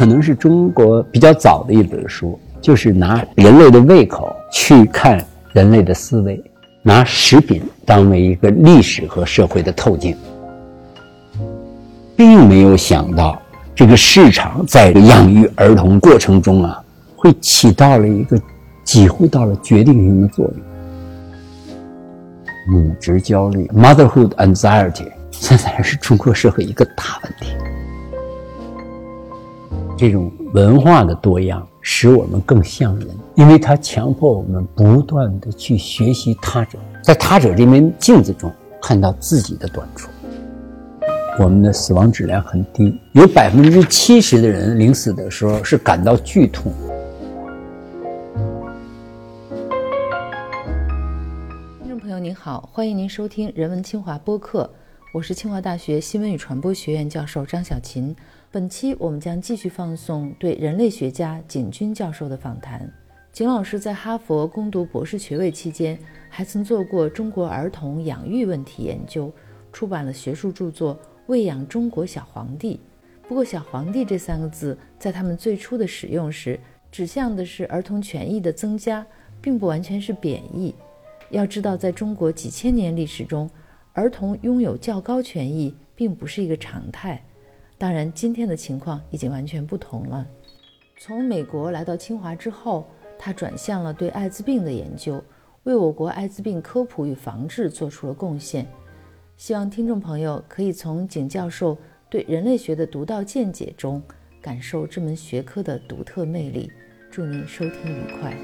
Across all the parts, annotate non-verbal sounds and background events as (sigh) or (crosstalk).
可能是中国比较早的一本书，就是拿人类的胃口去看人类的思维，拿食品当为一个历史和社会的透镜，并没有想到这个市场在养育儿童过程中啊，会起到了一个几乎到了决定性的作用。母职焦虑 （motherhood anxiety） 现在还是中国社会一个大问题。这种文化的多样使我们更像人，因为它强迫我们不断的去学习他者，在他者这面镜子中看到自己的短处。我们的死亡质量很低，有百分之七十的人临死的时候是感到剧痛。听众朋友您好，欢迎您收听人文清华播客，我是清华大学新闻与传播学院教授张小琴。本期我们将继续放送对人类学家景军教授的访谈。景老师在哈佛攻读博士学位期间，还曾做过中国儿童养育问题研究，出版了学术著作《喂养中国小皇帝》。不过，“小皇帝”这三个字在他们最初的使用时，指向的是儿童权益的增加，并不完全是贬义。要知道，在中国几千年历史中，儿童拥有较高权益并不是一个常态。当然，今天的情况已经完全不同了。从美国来到清华之后，他转向了对艾滋病的研究，为我国艾滋病科普与防治做出了贡献。希望听众朋友可以从景教授对人类学的独到见解中，感受这门学科的独特魅力。祝您收听愉快。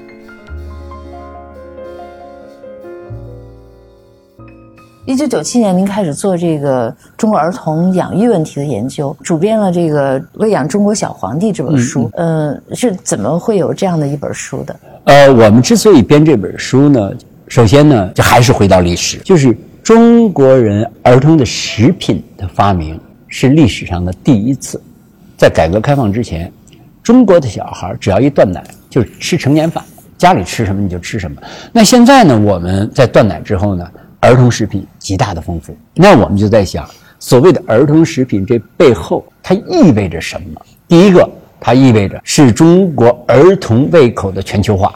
一九九七年，您开始做这个中国儿童养育问题的研究，主编了这个《喂养中国小皇帝》这本书。嗯，是怎么会有这样的一本书的？呃，我们之所以编这本书呢，首先呢，就还是回到历史，就是中国人儿童的食品的发明是历史上的第一次。在改革开放之前，中国的小孩只要一断奶，就吃成年饭，家里吃什么你就吃什么。那现在呢，我们在断奶之后呢？儿童食品极大的丰富，那我们就在想，所谓的儿童食品这背后它意味着什么？第一个，它意味着是中国儿童胃口的全球化；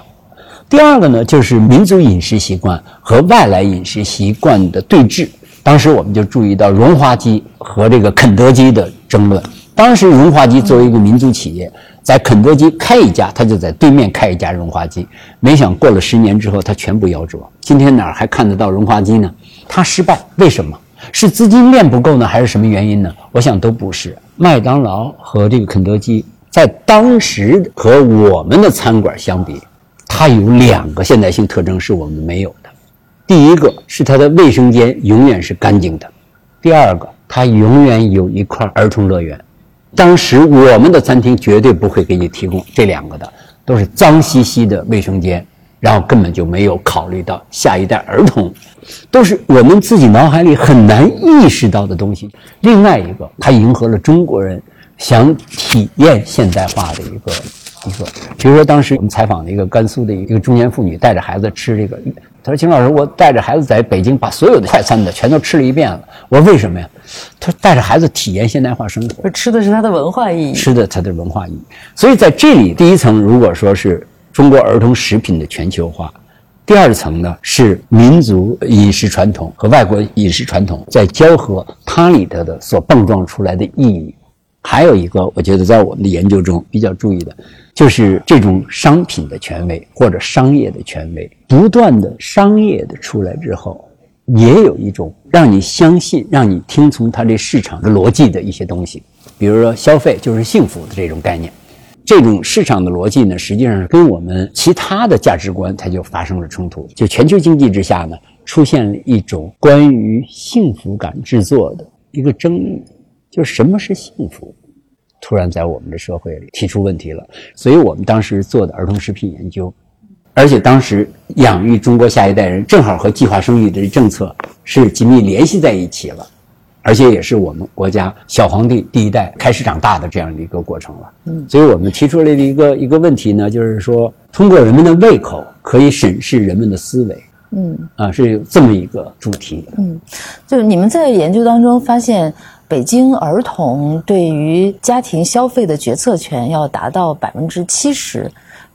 第二个呢，就是民族饮食习惯和外来饮食习惯的对峙。当时我们就注意到荣华鸡和这个肯德基的争论。当时荣华鸡作为一个民族企业。在肯德基开一家，他就在对面开一家荣华鸡。没想过了十年之后，他全部夭折。今天哪儿还看得到荣华鸡呢？他失败，为什么？是资金链不够呢，还是什么原因呢？我想都不是。麦当劳和这个肯德基在当时和我们的餐馆相比，它有两个现代性特征是我们没有的。第一个是它的卫生间永远是干净的；第二个，它永远有一块儿童乐园。当时我们的餐厅绝对不会给你提供这两个的，都是脏兮兮的卫生间，然后根本就没有考虑到下一代儿童，都是我们自己脑海里很难意识到的东西。另外一个，它迎合了中国人想体验现代化的一个一个，比如说当时我们采访的一个甘肃的一个中年妇女，带着孩子吃这个。他说：“秦老师，我带着孩子在北京把所有的快餐的全都吃了一遍了。我说为什么呀？他说带着孩子体验现代化生活，吃的是他的文化意义，吃的他的文化意义。所以在这里，第一层如果说是中国儿童食品的全球化，第二层呢是民族饮食传统和外国饮食传统在交合，它里头的所碰撞出来的意义。还有一个，我觉得在我们的研究中比较注意的。”就是这种商品的权威或者商业的权威，不断的商业的出来之后，也有一种让你相信、让你听从它这市场的逻辑的一些东西。比如说，消费就是幸福的这种概念，这种市场的逻辑呢，实际上跟我们其他的价值观它就发生了冲突。就全球经济之下呢，出现了一种关于幸福感制作的一个争议，就是什么是幸福？突然在我们的社会里提出问题了，所以我们当时做的儿童食品研究，而且当时养育中国下一代人正好和计划生育的政策是紧密联系在一起了，而且也是我们国家小皇帝第一代开始长大的这样的一个过程了。嗯，所以我们提出来的一个一个问题呢，就是说通过人们的胃口可以审视人们的思维。嗯，啊，是这么一个主题。嗯，就是你们在研究当中发现。北京儿童对于家庭消费的决策权要达到百分之七十，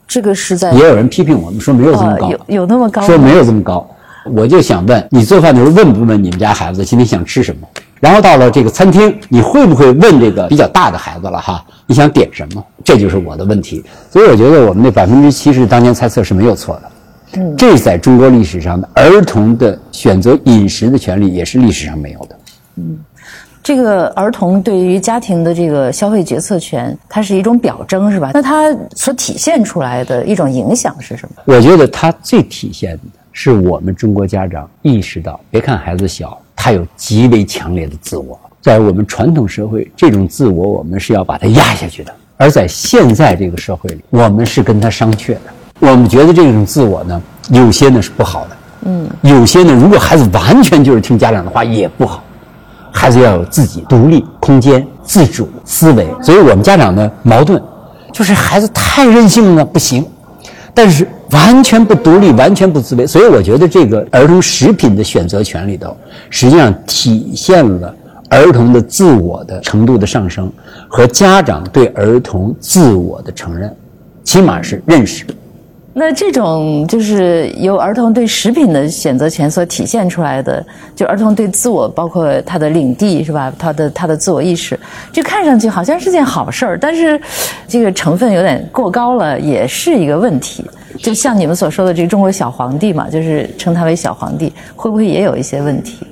这个是在也有人批评我们说没有这么高，有有那么高？说没有这么高。我就想问你做饭的时候问不问你们家孩子今天想吃什么？然后到了这个餐厅，你会不会问这个比较大的孩子了哈？你想点什么？这就是我的问题。所以我觉得我们那百分之七十当年猜测是没有错的。嗯，这在中国历史上的儿童的选择饮食的权利也是历史上没有的。嗯，这个儿童对于家庭的这个消费决策权，它是一种表征是吧？那它所体现出来的一种影响是什么？我觉得它最体现的是我们中国家长意识到，别看孩子小。他有极为强烈的自我，在我们传统社会，这种自我我们是要把它压下去的；而在现在这个社会里，我们是跟他商榷的。我们觉得这种自我呢，有些呢是不好的，嗯，有些呢，如果孩子完全就是听家长的话也不好，孩子要有自己独立空间、自主思维。所以我们家长的矛盾，就是孩子太任性了不行。但是完全不独立，完全不自卑，所以我觉得这个儿童食品的选择权里头，实际上体现了儿童的自我的程度的上升和家长对儿童自我的承认，起码是认识。那这种就是由儿童对食品的选择权所体现出来的，就儿童对自我，包括他的领地是吧？他的他的自我意识，这看上去好像是件好事儿，但是这个成分有点过高了，也是一个问题。就像你们所说的这个中国小皇帝嘛，就是称他为小皇帝，会不会也有一些问题？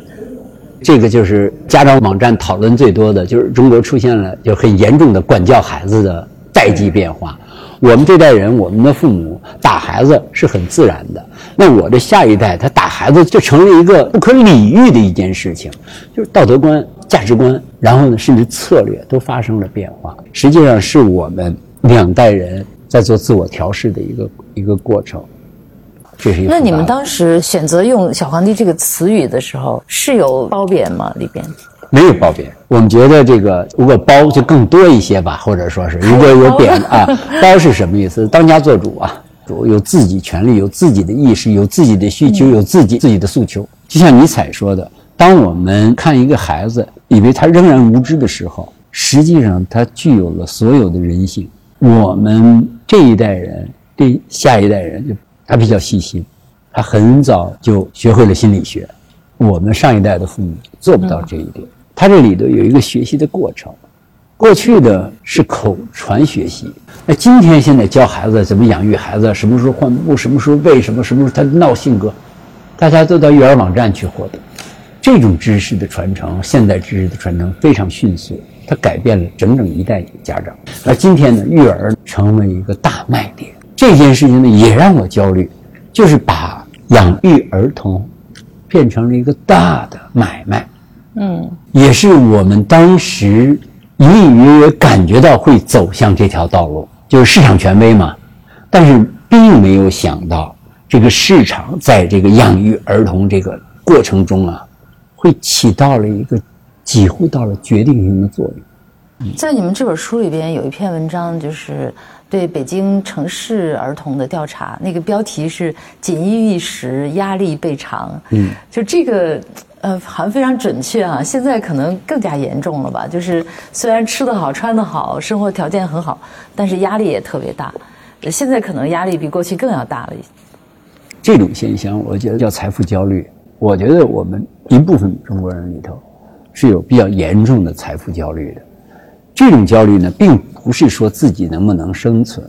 这个就是家长网站讨论最多的，就是中国出现了就很严重的管教孩子的代际变化。我们这代人，我们的父母打孩子是很自然的。那我的下一代，他打孩子就成了一个不可理喻的一件事情，就是道德观、价值观，然后呢，甚至策略都发生了变化。实际上是我们两代人在做自我调试的一个一个过程。这是一个。那你们当时选择用“小皇帝”这个词语的时候，是有褒贬吗？里边？没有褒贬，我们觉得这个如果褒就更多一些吧，(laughs) 或者说是如果有贬啊，(laughs) 褒是什么意思？当家做主啊，主有自己权利，有自己的意识，有自己的需求，有自己自己的诉求。就像尼采说的，当我们看一个孩子，以为他仍然无知的时候，实际上他具有了所有的人性。我们这一代人对下一代人，就他比较细心，他很早就学会了心理学。我们上一代的父母做不到这一点。他这里头有一个学习的过程，过去的是口传学习，那今天现在教孩子怎么养育孩子，什么时候换布，什么时候喂什么，什么时候他闹性格，大家都到育儿网站去获得。这种知识的传承，现代知识的传承非常迅速，它改变了整整一代家长。而今天呢，育儿成为一个大卖点，这件事情呢也让我焦虑，就是把养育儿童变成了一个大的买卖。嗯，也是我们当时隐隐约约感觉到会走向这条道路，就是市场权威嘛。但是并没有想到，这个市场在这个养育儿童这个过程中啊，会起到了一个几乎到了决定性的作用。在你们这本书里边有一篇文章，就是对北京城市儿童的调查，那个标题是“锦衣玉食，压力倍长”。嗯，就这个。呃，好像非常准确啊！现在可能更加严重了吧？就是虽然吃得好、穿得好、生活条件很好，但是压力也特别大。现在可能压力比过去更要大了。这种现象，我觉得叫财富焦虑。我觉得我们一部分中国人里头是有比较严重的财富焦虑的。这种焦虑呢，并不是说自己能不能生存，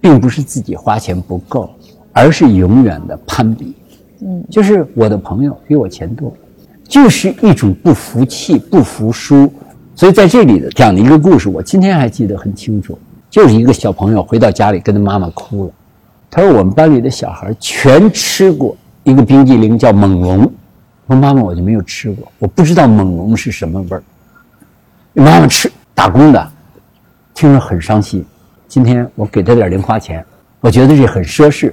并不是自己花钱不够，而是永远的攀比。嗯，就是我的朋友比我钱多。就是一种不服气、不服输，所以在这里的讲的一个故事，我今天还记得很清楚。就是一个小朋友回到家里，跟他妈妈哭了。他说：“我们班里的小孩全吃过一个冰激凌，叫猛龙。说妈妈，我就没有吃过，我不知道猛龙是什么味儿。妈妈吃打工的，听着很伤心。今天我给他点零花钱，我觉得这很奢侈，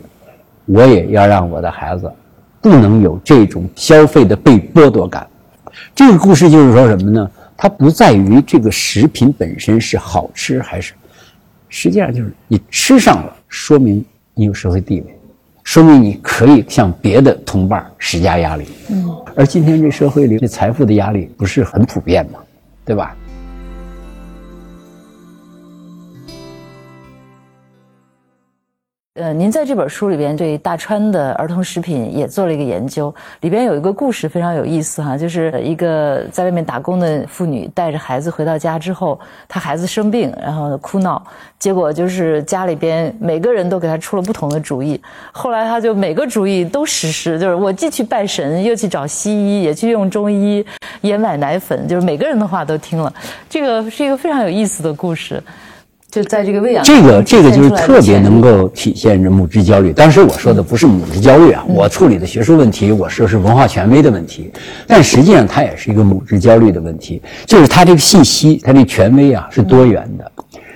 我也要让我的孩子。”不能有这种消费的被剥夺感。这个故事就是说什么呢？它不在于这个食品本身是好吃还是，实际上就是你吃上了，说明你有社会地位，说明你可以向别的同伴施加压力。嗯。而今天这社会里，这财富的压力不是很普遍吗？对吧？呃，您在这本书里边对大川的儿童食品也做了一个研究，里边有一个故事非常有意思哈，就是一个在外面打工的妇女带着孩子回到家之后，她孩子生病，然后哭闹，结果就是家里边每个人都给她出了不同的主意，后来她就每个主意都实施，就是我既去拜神，又去找西医，也去用中医，也买奶粉，就是每个人的话都听了，这个是一个非常有意思的故事。就在这个喂养，这个这个就是特别能够体现着母职焦虑。当时我说的不是母职焦虑啊，我处理的学术问题，我说是文化权威的问题，但实际上它也是一个母职焦虑的问题，就是它这个信息，它这权威啊是多元的，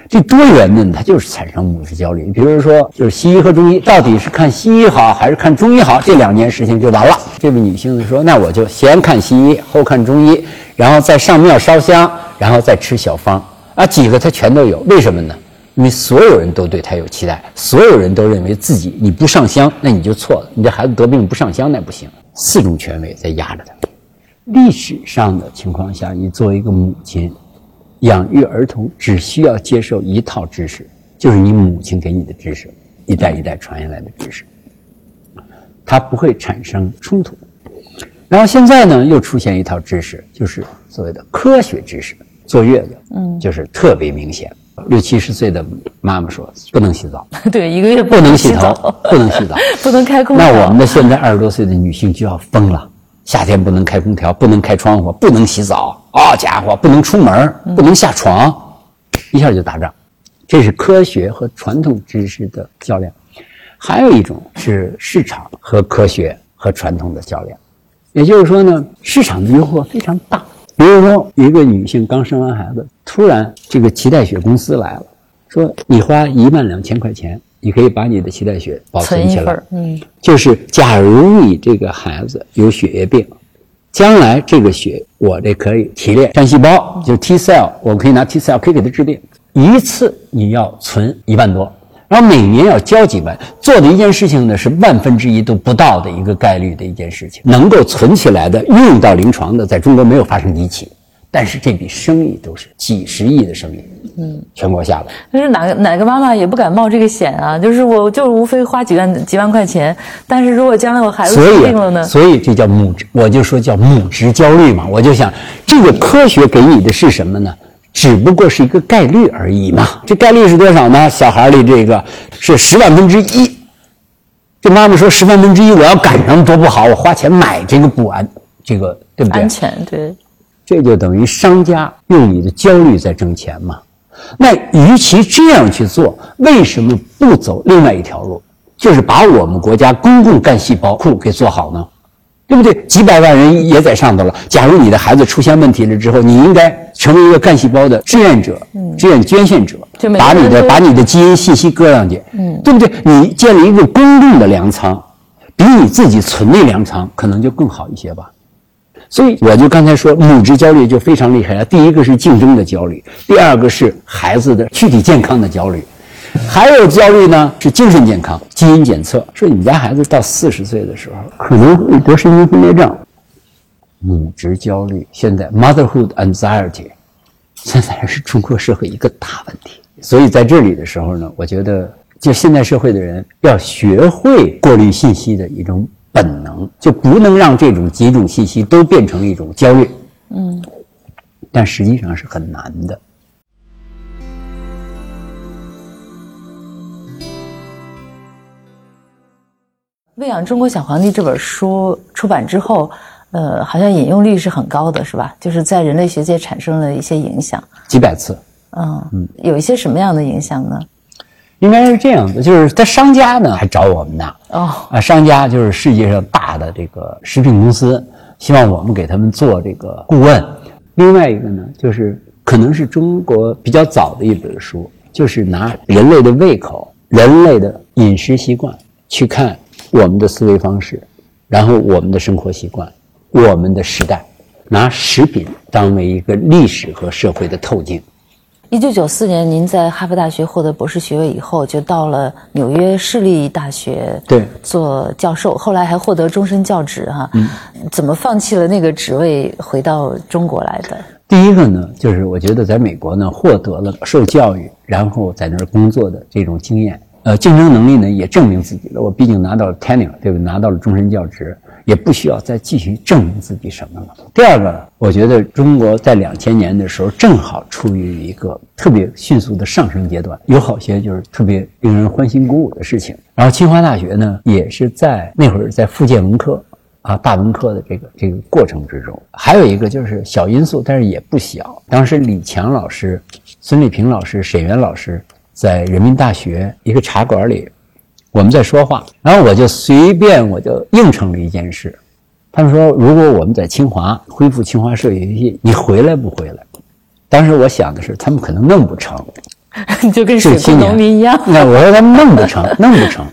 这多元呢，它就是产生母职焦虑。比如说，就是西医和中医到底是看西医好还是看中医好，这两件事情就完了。这位女性说，那我就先看西医，后看中医，然后再上庙烧香，然后再吃小方。啊，几个他全都有，为什么呢？因为所有人都对他有期待，所有人都认为自己你不上香，那你就错了。你这孩子得病不上香那不行。四种权威在压着他。历史上的情况下，你作为一个母亲，养育儿童只需要接受一套知识，就是你母亲给你的知识，一代一代传下来的知识，它不会产生冲突。然后现在呢，又出现一套知识，就是所谓的科学知识。坐月子，嗯，就是特别明显。六七十岁的妈妈说不能洗澡，(laughs) 对，一个月不能洗头，不能洗澡，(laughs) 不能开空调。那我们的现在二十多岁的女性就要疯了，夏天不能开空调，不能开窗户，不能洗澡，好家伙，不能出门，不能下床，一下就打仗。这是科学和传统知识的较量，还有一种是市场和科学和传统的较量。也就是说呢，市场的诱惑非常大。比如说，一个女性刚生完孩子，突然这个脐带血公司来了，说你花一万两千块钱，你可以把你的脐带血保存起来。嗯，就是假如你这个孩子有血液病，将来这个血我这可以提炼干细胞，就 T cell，我可以拿 T cell 可以给它治病。一次你要存一万多。然后每年要交几万，做的一件事情呢是万分之一都不到的一个概率的一件事情，能够存起来的、用到临床的，在中国没有发生一起。但是这笔生意都是几十亿的生意，嗯，全国下来。但是哪个哪个妈妈也不敢冒这个险啊？就是我就是无非花几万几万块钱，但是如果将来我孩子生病了呢？所以这叫母职，我就说叫母职焦虑嘛。我就想，这个科学给你的是什么呢？只不过是一个概率而已嘛，这概率是多少呢？小孩里这个是十万分之一。这妈妈说十万分之一，我要赶上多不好，我花钱买这个不安，这个对不对？安全对。这就等于商家用你的焦虑在挣钱嘛。那与其这样去做，为什么不走另外一条路？就是把我们国家公共干细胞库给做好呢？对不对？几百万人也在上头了。假如你的孩子出现问题了之后，你应该成为一个干细胞的志愿者、志愿捐献者，把你的把你的基因信息搁上去，嗯，对不对？你建立一个公共的粮仓，比你自己存的粮仓可能就更好一些吧。所以我就刚才说，母职焦虑就非常厉害了。第一个是竞争的焦虑，第二个是孩子的躯体健康的焦虑。还有焦虑呢，是精神健康。基因检测说，你们家孩子到四十岁的时候可能会得神经分裂症。母职焦虑现在 motherhood anxiety，现在是中国社会一个大问题。所以在这里的时候呢，我觉得就现代社会的人要学会过滤信息的一种本能，就不能让这种几种信息都变成一种焦虑。嗯，但实际上是很难的。《喂养中国小皇帝》这本书出版之后，呃，好像引用率是很高的，是吧？就是在人类学界产生了一些影响，几百次。嗯嗯，有一些什么样的影响呢？应该是这样的，就是他商家呢还找我们呢。哦啊，商家就是世界上大的这个食品公司，希望我们给他们做这个顾问。另外一个呢，就是可能是中国比较早的一本书，就是拿人类的胃口、人类的饮食习惯去看。我们的思维方式，然后我们的生活习惯，我们的时代，拿食品当为一个历史和社会的透镜。一九九四年，您在哈佛大学获得博士学位以后，就到了纽约市立大学对做教授，后来还获得终身教职哈。嗯，怎么放弃了那个职位，回到中国来的？第一个呢，就是我觉得在美国呢，获得了受教育，然后在那儿工作的这种经验，呃，竞争能力呢也证明自己了。我毕竟拿到了 tenure，对不对？拿到了终身教职，也不需要再继续证明自己什么了。第二个，我觉得中国在两千年的时候正好处于一个特别迅速的上升阶段，有好些就是特别令人欢欣鼓舞的事情。然后清华大学呢，也是在那会儿在复建文科。啊，大文科的这个这个过程之中，还有一个就是小因素，但是也不小。当时李强老师、孙立平老师、沈源老师在人民大学一个茶馆里，我们在说话，然后我就随便我就应承了一件事。他们说，如果我们在清华恢复清华社游戏，你回来不回来？当时我想的是，他们可能弄不成，就跟水库农民一样。那我说他们弄不成，弄不成。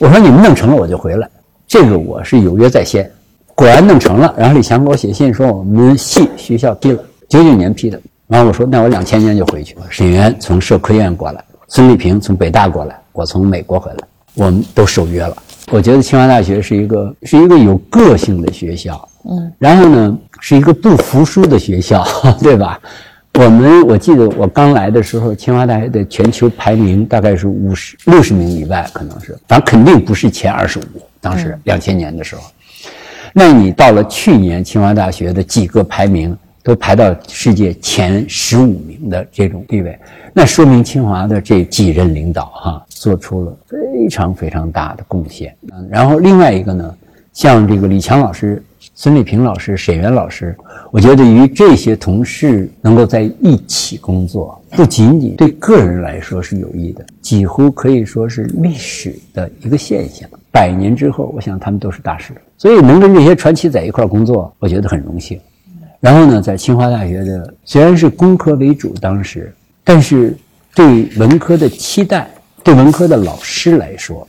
我说你们弄成了，我就回来。这个我是有约在先，果然弄成了。然后李强给我写信说我们系学校批了，九九年批的。然后我说那我两千年就回去了。沈源从社科院过来，孙立平从北大过来，我从美国回来，我们都守约了。我觉得清华大学是一个是一个有个性的学校，嗯，然后呢是一个不服输的学校，(laughs) 对吧？我们我记得我刚来的时候，清华大学的全球排名大概是五十六十名以外，可能是，反正肯定不是前二十五。当时两千年的时候，那你到了去年，清华大学的几个排名都排到世界前十五名的这种地位，那说明清华的这几任领导哈做出了非常非常大的贡献。嗯，然后另外一个呢，像这个李强老师。孙立平老师、沈源老师，我觉得与这些同事能够在一起工作，不仅仅对个人来说是有益的，几乎可以说是历史的一个现象。百年之后，我想他们都是大师。所以能跟这些传奇在一块工作，我觉得很荣幸。然后呢，在清华大学的虽然是工科为主，当时，但是对文科的期待，对文科的老师来说，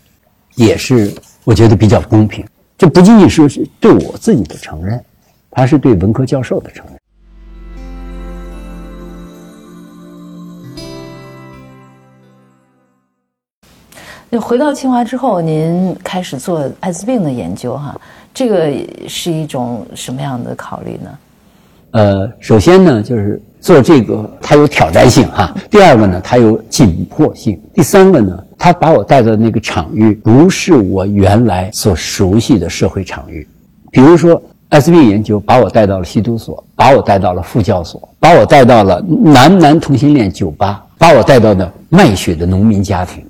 也是我觉得比较公平。这不仅仅是是对我自己的承认，他是对文科教授的承认。就回到清华之后，您开始做艾滋病的研究，哈，这个是一种什么样的考虑呢？呃，首先呢，就是做这个它有挑战性哈；第二个呢，它有紧迫性；第三个呢。它把我带到那个场域，不是我原来所熟悉的社会场域。比如说，艾滋病研究把我带到了吸毒所，把我带到了副教所，把我带到了男男同性恋酒吧，把我带到的卖血的农民家庭。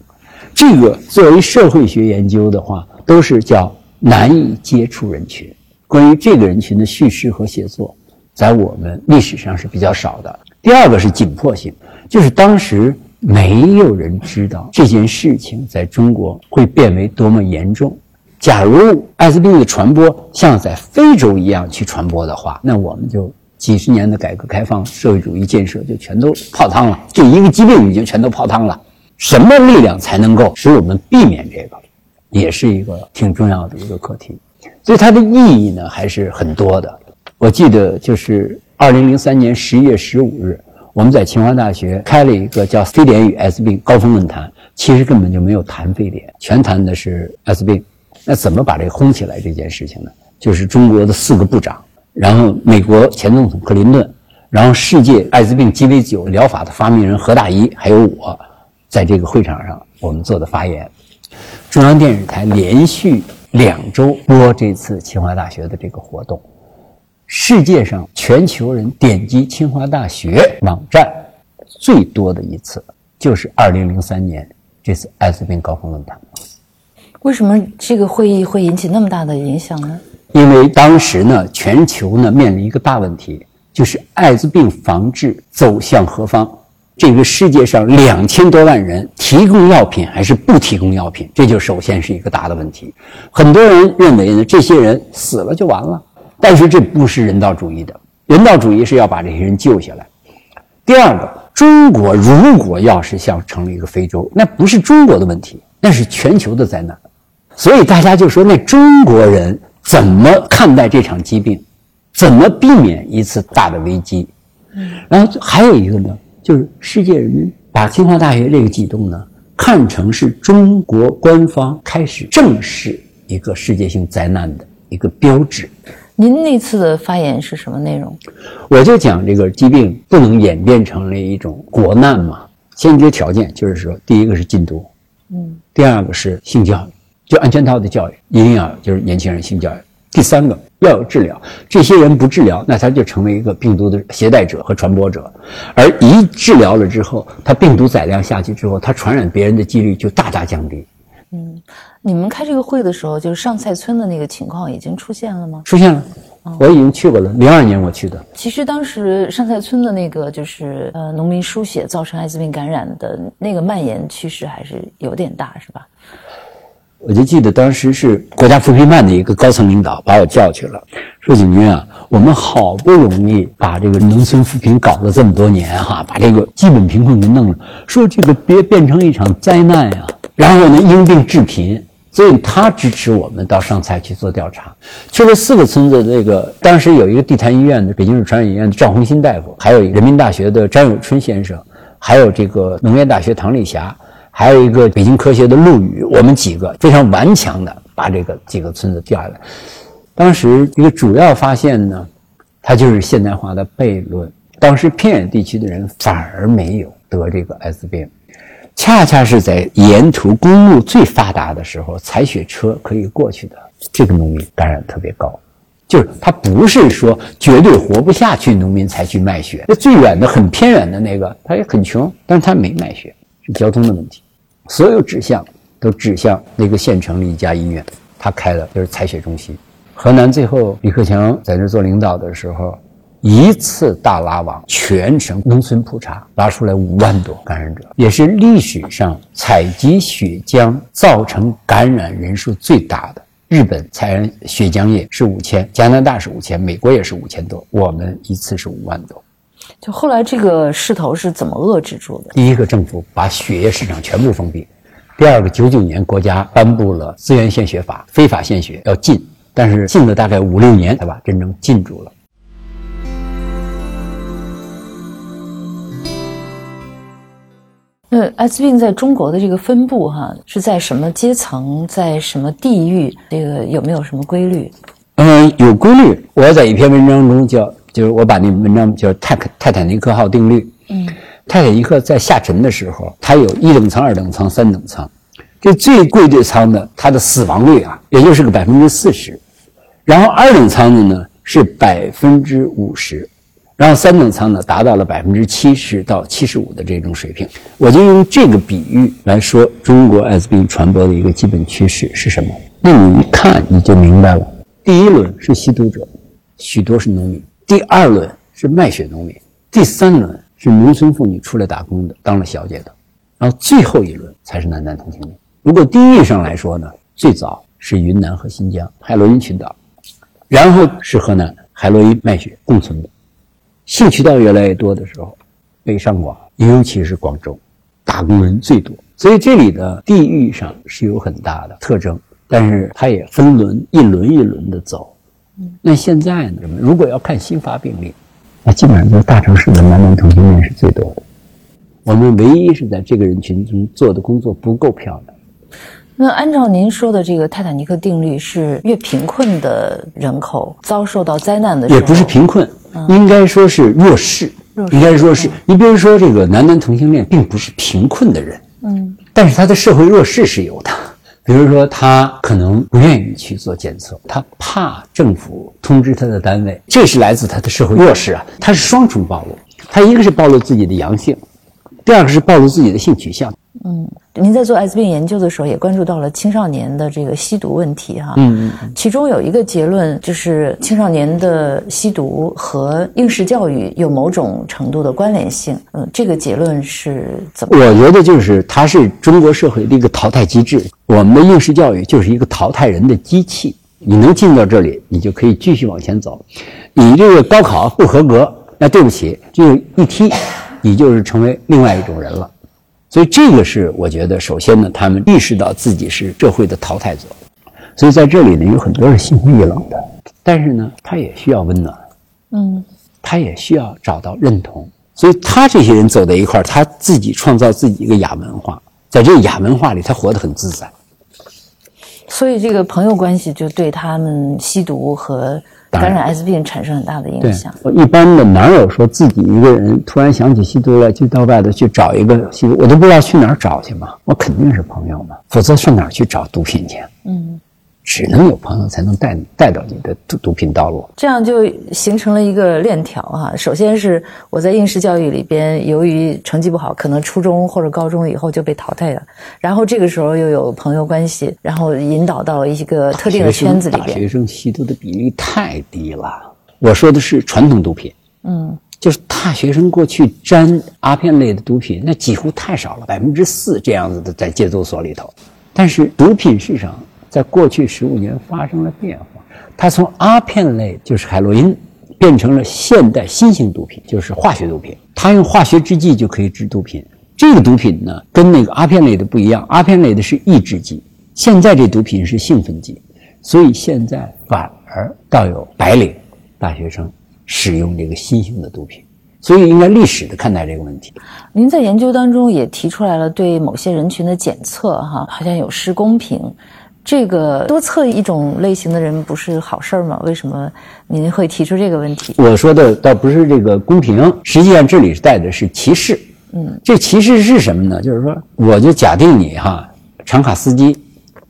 这个作为社会学研究的话，都是叫难以接触人群。关于这个人群的叙事和写作，在我们历史上是比较少的。第二个是紧迫性，就是当时。没有人知道这件事情在中国会变为多么严重。假如艾滋病的传播像在非洲一样去传播的话，那我们就几十年的改革开放、社会主义建设就全都泡汤了。就一个疾病已经全都泡汤了。什么力量才能够使我们避免这个，也是一个挺重要的一个课题。所以它的意义呢还是很多的。我记得就是二零零三年十一月十五日。我们在清华大学开了一个叫“非典与艾滋病高峰论坛”，其实根本就没有谈非典，全谈的是艾滋病。那怎么把这轰起来这件事情呢？就是中国的四个部长，然后美国前总统克林顿，然后世界艾滋病鸡尾酒疗法的发明人何大一，还有我，在这个会场上我们做的发言。中央电视台连续两周播这次清华大学的这个活动。世界上全球人点击清华大学网站最多的一次，就是二零零三年这次艾滋病高峰论坛。为什么这个会议会引起那么大的影响呢？因为当时呢，全球呢面临一个大问题，就是艾滋病防治走向何方？这个世界上两千多万人提供药品还是不提供药品？这就首先是一个大的问题。很多人认为呢，这些人死了就完了。但是这不是人道主义的，人道主义是要把这些人救下来。第二个，中国如果要是像成了一个非洲，那不是中国的问题，那是全球的灾难。所以大家就说，那中国人怎么看待这场疾病，怎么避免一次大的危机？嗯然后还有一个呢，就是世界人民把清华大学这个举动呢，看成是中国官方开始正视一个世界性灾难的一个标志。您那次的发言是什么内容？我就讲这个疾病不能演变成了一种国难嘛。先决条件就是说，第一个是禁毒，嗯，第二个是性教育，就安全套的教育一定要就是年轻人性教育。第三个要有治疗，这些人不治疗，那他就成为一个病毒的携带者和传播者，而一治疗了之后，他病毒载量下去之后，他传染别人的几率就大大降低。嗯，你们开这个会的时候，就是上蔡村的那个情况已经出现了吗？出现了，我已经去过了。零二年我去的。其实当时上蔡村的那个就是呃农民输血造成艾滋病感染的那个蔓延趋势还是有点大，是吧？我就记得当时是国家扶贫办的一个高层领导把我叫去了，说景军啊，我们好不容易把这个农村扶贫搞了这么多年哈，把这个基本贫困给弄了，说这个别变成一场灾难呀。然后呢，因病致贫，所以他支持我们到上蔡去做调查。去了四个村子，这个当时有一个地坛医院的北京市传染医院的赵红新大夫，还有人民大学的张友春先生，还有这个农业大学唐丽霞。还有一个北京科学的陆羽，我们几个非常顽强的把这个几个村子调下来。当时一个主要发现呢，它就是现代化的悖论。当时偏远地区的人反而没有得这个艾滋病，恰恰是在沿途公路最发达的时候，采血车可以过去的这个农民感染特别高。就是他不是说绝对活不下去，农民才去卖血。那最远的、很偏远的那个，他也很穷，但是他没卖血，是交通的问题。所有指向都指向那个县城的一家医院，他开的就是采血中心。河南最后李克强在那做领导的时候，一次大拉网，全省农村普查，拉出来五万多感染者，也是历史上采集血浆造成感染人数最大的。日本采血浆液是五千，加拿大是五千，美国也是五千多，我们一次是五万多。就后来这个势头是怎么遏制住的？第一个，政府把血液市场全部封闭；第二个，九九年国家颁布了资源献血法，非法献血要禁，但是禁了大概五六年才把真正禁住了。那艾滋病在中国的这个分布，哈，是在什么阶层，在什么地域？这个有没有什么规律？嗯，有规律。我在一篇文章中叫。就是我把那文章叫泰克泰坦尼克号定律。嗯，泰坦尼克在下沉的时候，它有一等舱、二等舱、三等舱。这最贵的舱呢，它的死亡率啊，也就是个百分之四十。然后二等舱的呢是百分之五十，然后三等舱呢达到了百分之七十到七十五的这种水平。我就用这个比喻来说，中国艾滋病传播的一个基本趋势是什么？那你一看你就明白了。第一轮是吸毒者，许多是农民。第二轮是卖血农民，第三轮是农村妇女出来打工的，当了小姐的，然后最后一轮才是男男同性恋。如果地域上来说呢，最早是云南和新疆海洛因群岛，然后是河南海洛因卖血共存的。性渠道越来越多的时候，北上广，尤其是广州，打工人最多。所以这里的地域上是有很大的特征，但是它也分轮一轮一轮的走。那现在呢？如果要看新发病例，那基本上就是大城市的男男同性恋是最多的。我们唯一是在这个人群中做的工作不够漂亮。那按照您说的这个泰坦尼克定律，是越贫困的人口遭受到灾难的，也不是贫困，应该说是弱势。应该说是你比如说这个男男同性恋，并不是贫困的人，嗯，但是他的社会弱势是有的。比如说，他可能不愿意去做检测，他怕政府通知他的单位，这是来自他的社会弱势啊。他是双重暴露，他一个是暴露自己的阳性，第二个是暴露自己的性取向。嗯，您在做艾滋病研究的时候，也关注到了青少年的这个吸毒问题哈。嗯嗯。其中有一个结论，就是青少年的吸毒和应试教育有某种程度的关联性。嗯，这个结论是怎么？我觉得就是它是中国社会的一个淘汰机制。我们的应试教育就是一个淘汰人的机器。你能进到这里，你就可以继续往前走。你这个高考不合格，那对不起，就一踢，你就是成为另外一种人了。所以这个是我觉得，首先呢，他们意识到自己是社会的淘汰者，所以在这里呢，有很多是心灰意冷的，但是呢，他也需要温暖，嗯，他也需要找到认同，所以他这些人走在一块儿，他自己创造自己一个亚文化，在这个亚文化里，他活得很自在。所以这个朋友关系就对他们吸毒和感染艾滋病产生很大的影响。，我一般的哪有说自己一个人突然想起吸毒来，就到外头去找一个吸毒，我都不知道去哪儿找去嘛。我肯定是朋友嘛，否则上哪儿去找毒品去？嗯，只能有朋友才能带你带到你的毒毒品道路。这样就形成了一个链条哈、首先是我在应试教育里边，由于成绩不好，可能初中或者高中以后就被淘汰了。然后这个时候又有朋友关系，然后引导到一个特定的圈子里边。大学生吸毒的比例太低了。我说的是传统毒品，嗯，就是大学生过去沾阿片类的毒品，那几乎太少了，百分之四这样子的在戒毒所里头。但是毒品市场在过去十五年发生了变化，它从阿片类就是海洛因，变成了现代新型毒品，就是化学毒品。它用化学制剂就可以制毒品。这个毒品呢，跟那个阿片类的不一样，阿片类的是抑制剂，现在这毒品是兴奋剂，所以现在反而倒有白领大学生使用这个新型的毒品，所以应该历史的看待这个问题。您在研究当中也提出来了对某些人群的检测哈，好像有失公平。这个多测一种类型的人不是好事儿吗？为什么您会提出这个问题？我说的倒不是这个公平，实际上这里是带的是歧视。嗯，这歧视是什么呢？就是说，我就假定你哈，长卡司机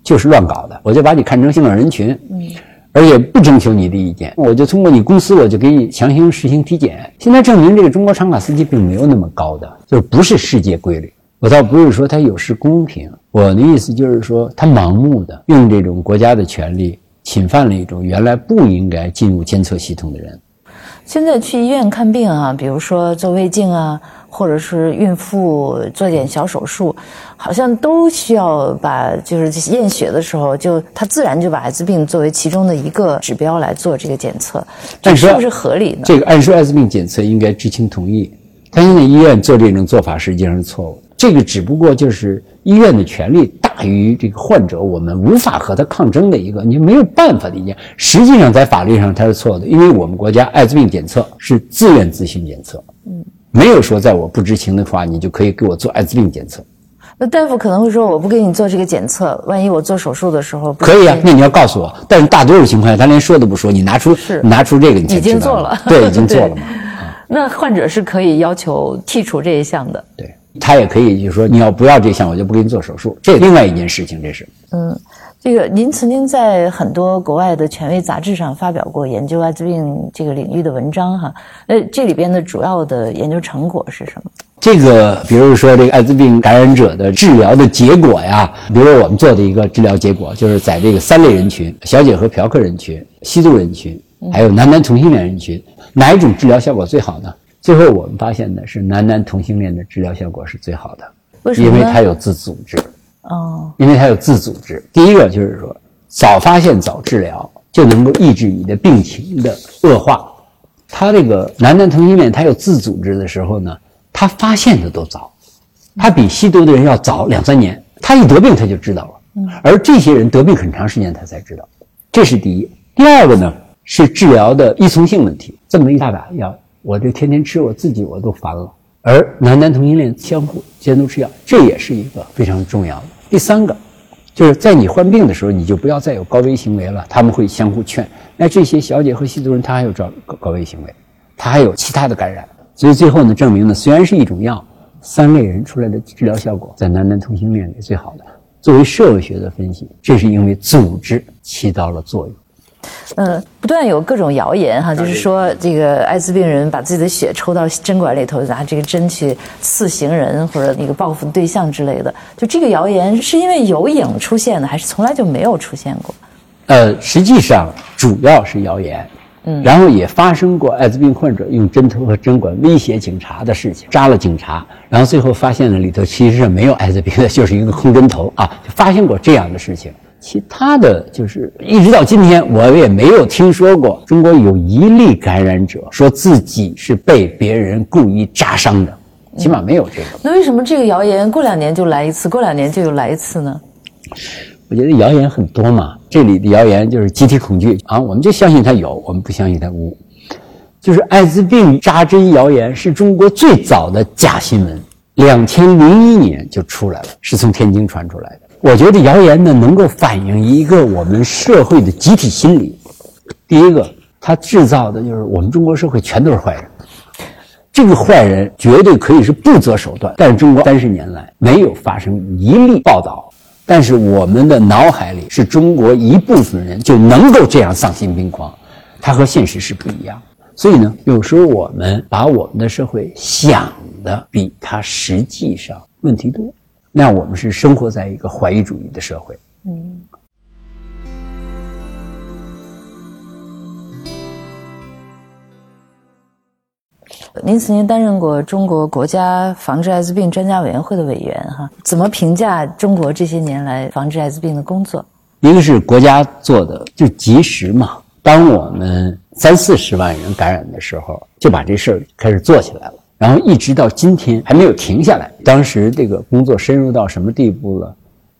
就是乱搞的，我就把你看成性冷人群，嗯，而且不征求你的意见，我就通过你公司，我就给你强行实行体检。现在证明这个中国长卡司机并没有那么高的，就是不是世界规律。我倒不是说他有失公平，我的意思就是说他盲目的用这种国家的权利侵犯了一种原来不应该进入监测系统的人。现在去医院看病啊，比如说做胃镜啊，或者是孕妇做点小手术，好像都需要把就是验血的时候，就他自然就把艾滋病作为其中的一个指标来做这个检测，这但是是不是合理呢？这个按说艾滋病检测应该知情同意，但现在医院做这种做法实际上是错误。这个只不过就是医院的权利大于这个患者，我们无法和他抗争的一个，你没有办法的一件。实际上在法律上它是错的，因为我们国家艾滋病检测是自愿自行检测，嗯，没有说在我不知情的话，你就可以给我做艾滋病检测。那大夫可能会说，我不给你做这个检测，万一我做手术的时候可以啊那你要告诉我。但是大多数情况下，他连说都不说，你拿出是拿出这个，你已经做了对，已经做了嘛。(laughs) 那患者是可以要求剔除这一项的。对他也可以，就是说你要不要这项，我就不给你做手术，这另外一件事情，这是。嗯，这个您曾经在很多国外的权威杂志上发表过研究艾滋病这个领域的文章哈。那，这里边的主要的研究成果是什么？这个，比如说这个艾滋病感染者的治疗的结果呀，比如我们做的一个治疗结果，就是在这个三类人群：小姐和嫖客人群、吸毒人群，还有男男同性恋人群，哪一种治疗效果最好呢？最后我们发现呢，是男男同性恋的治疗效果是最好的，为什么？因为它有自组织。哦，因为它有自组织。第一个就是说，早发现早治疗就能够抑制你的病情的恶化。他这个男男同性恋，他有自组织的时候呢，他发现的都早，他比吸毒的人要早两三年。他一得病他就知道了，而这些人得病很长时间他才知道，这是第一。第二个呢是治疗的依从性问题，这么一大把药，我这天天吃我自己我都烦了。而男男同性恋相互监督吃药，这也是一个非常重要的。第三个，就是在你患病的时候，你就不要再有高危行为了，他们会相互劝。那这些小姐和吸毒人，他还有高高危行为，他还有其他的感染，所以最后呢，证明呢，虽然是一种药，三类人出来的治疗效果在男男同性恋里最好的。作为社会学的分析，这是因为组织起到了作用。嗯，不断有各种谣言哈，就是说这个艾滋病人把自己的血抽到针管里头，拿这个针去刺行人或者那个报复对象之类的。就这个谣言是因为有影出现的，还是从来就没有出现过？呃，实际上主要是谣言，嗯，然后也发生过艾滋病患者用针头和针管威胁警察的事情，扎了警察，然后最后发现了里头其实是没有艾滋病的，就是一个空针头啊，就发现过这样的事情。其他的就是一直到今天，我也没有听说过中国有一例感染者说自己是被别人故意扎伤的，起码没有这个。那为什么这个谣言过两年就来一次，过两年就又来一次呢？我觉得谣言很多嘛，这里的谣言就是集体恐惧啊，我们就相信它有，我们不相信它无。就是艾滋病扎针谣言是中国最早的假新闻，两千零一年就出来了，是从天津传出来的。我觉得谣言呢，能够反映一个我们社会的集体心理。第一个，它制造的就是我们中国社会全都是坏人。这个坏人绝对可以是不择手段，但是中国三十年来没有发生一例报道。但是我们的脑海里是中国一部分人就能够这样丧心病狂，它和现实是不一样。所以呢，有时候我们把我们的社会想的比他实际上问题多，那我们是生活在一个怀疑主义的社会。嗯。您曾经担任过中国国家防治艾滋病专家委员会的委员，哈，怎么评价中国这些年来防治艾滋病的工作？一个是国家做的就及时嘛，当我们三四十万人感染的时候，就把这事儿开始做起来了，然后一直到今天还没有停下来。当时这个工作深入到什么地步了？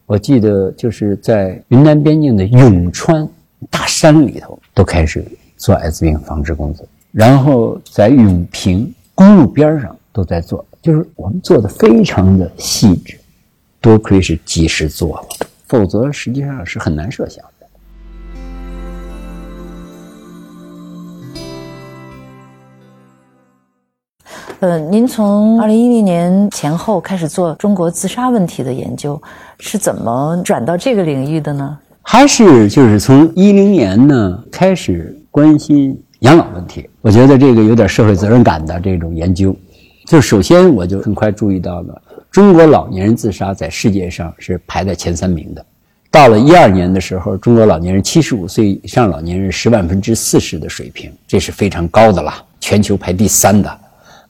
我记得就是在云南边境的永川大山里头，都开始做艾滋病防治工作。然后在永平公路边上都在做，就是我们做的非常的细致，多亏是及时做了，否则实际上是很难设想呃，您从二零一零年前后开始做中国自杀问题的研究，是怎么转到这个领域的呢？还是就是从一零年呢开始关心。养老问题，我觉得这个有点社会责任感的这种研究，就首先我就很快注意到了，中国老年人自杀在世界上是排在前三名的。到了一二年的时候，中国老年人七十五岁以上老年人十万分之四十的水平，这是非常高的了，全球排第三的。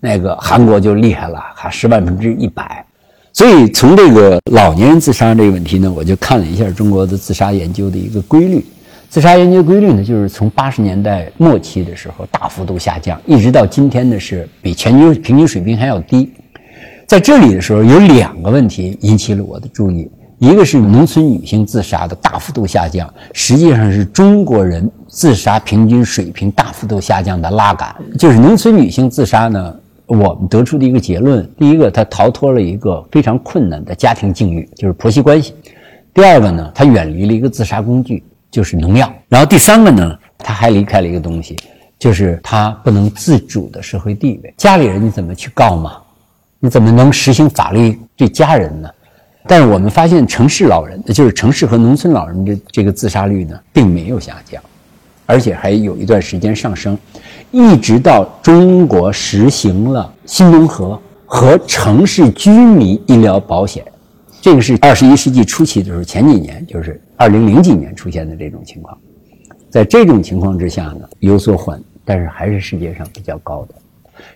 那个韩国就厉害了，还十万分之一百。所以从这个老年人自杀这个问题呢，我就看了一下中国的自杀研究的一个规律。自杀研究规律呢，就是从八十年代末期的时候大幅度下降，一直到今天呢是比全球平均水平还要低。在这里的时候，有两个问题引起了我的注意，一个是农村女性自杀的大幅度下降，实际上是中国人自杀平均水平大幅度下降的拉杆。就是农村女性自杀呢，我们得出的一个结论：第一个，他逃脱了一个非常困难的家庭境遇，就是婆媳关系；第二个呢，他远离了一个自杀工具。就是农药，然后第三个呢，他还离开了一个东西，就是他不能自主的社会地位。家里人你怎么去告嘛？你怎么能实行法律对家人呢？但是我们发现城市老人，就是城市和农村老人的这个自杀率呢，并没有下降，而且还有一段时间上升，一直到中国实行了新农合和城市居民医疗保险。这个是二十一世纪初期的时候，前几年就是二零零几年出现的这种情况，在这种情况之下呢，有所缓，但是还是世界上比较高的。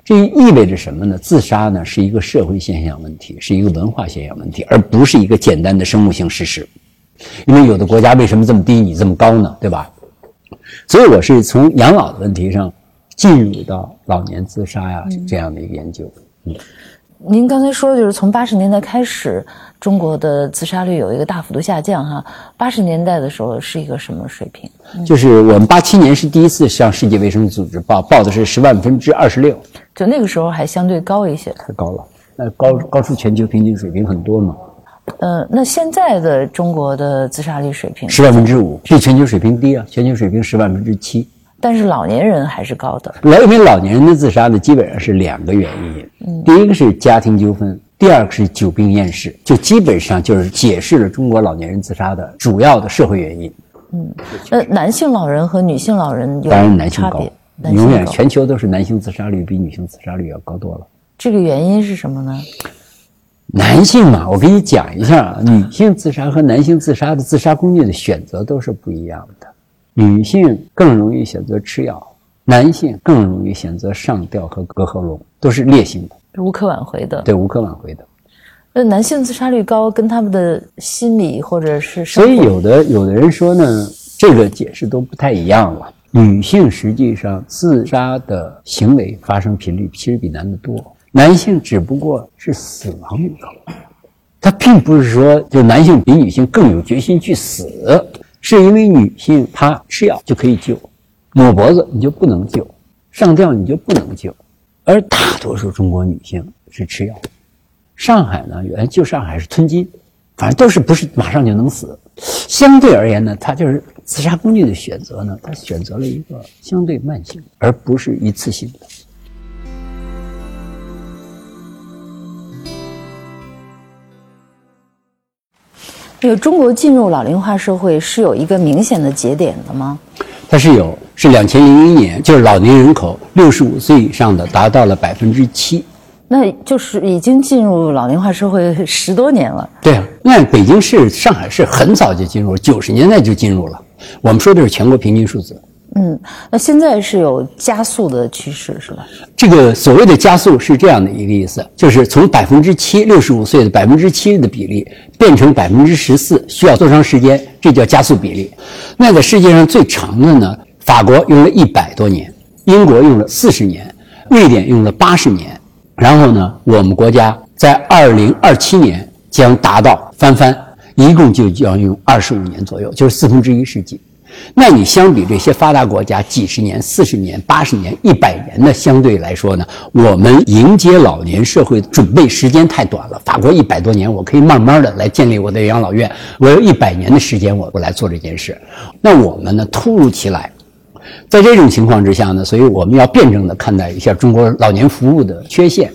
这意味着什么呢？自杀呢是一个社会现象问题，是一个文化现象问题，而不是一个简单的生物性事实。因为有的国家为什么这么低，你这么高呢？对吧？所以我是从养老的问题上进入到老年自杀呀这样的一个研究。嗯。您刚才说的就是从八十年代开始，中国的自杀率有一个大幅度下降，哈。八十年代的时候是一个什么水平？就是我们八七年是第一次向世界卫生组织报，报的是十万分之二十六，就那个时候还相对高一些。太高了，那高高出全球平均水平很多嘛。呃，那现在的中国的自杀率水平？十万分之五，比全球水平低啊，全球水平十万分之七。但是老年人还是高的。老因为老年人的自杀呢，基本上是两个原因。嗯，第一个是家庭纠纷，第二个是久病厌世，就基本上就是解释了中国老年人自杀的主要的社会原因。嗯，那男性老人和女性老人有差别？永远全球都是男性自杀率比女性自杀率要高多了。这个原因是什么呢？男性嘛，我给你讲一下，女性自杀和男性自杀的自杀工具的选择都是不一样的。女性更容易选择吃药，男性更容易选择上吊和割喉咙，都是烈性的，无可挽回的。对，无可挽回的。那男性自杀率高，跟他们的心理或者是……所以有的有的人说呢，这个解释都不太一样了。女性实际上自杀的行为发生频率其实比男的多，男性只不过是死亡率高，他并不是说就男性比女性更有决心去死。是因为女性她吃药就可以救，抹脖子你就不能救，上吊你就不能救，而大多数中国女性是吃药。上海呢，原来就上海是吞金，反正都是不是马上就能死。相对而言呢，他就是自杀工具的选择呢，他选择了一个相对慢性，而不是一次性的。这个中国进入老龄化社会是有一个明显的节点的吗？它是有，是两千零一年，就是老年人口六十五岁以上的达到了百分之七。那就是已经进入老龄化社会十多年了。对啊，那北京市、上海市很早就进入，九十年代就进入了。我们说的是全国平均数字。嗯，那现在是有加速的趋势，是吧？这个所谓的加速是这样的一个意思，就是从百分之七六十五岁的百分之七的比例变成百分之十四，需要多长时间？这叫加速比例。那在世界上最长的呢？法国用了一百多年，英国用了四十年，瑞典用了八十年。然后呢，我们国家在二零二七年将达到翻番，一共就要用二十五年左右，就是四分之一世纪。那你相比这些发达国家几十年、四十年、八十年、一百年的相对来说呢，我们迎接老年社会准备时间太短了。法国一百多年，我可以慢慢的来建立我的养老院，我有一百年的时间，我我来做这件事。那我们呢，突如其来。在这种情况之下呢，所以我们要辩证的看待一下中国老年服务的缺陷。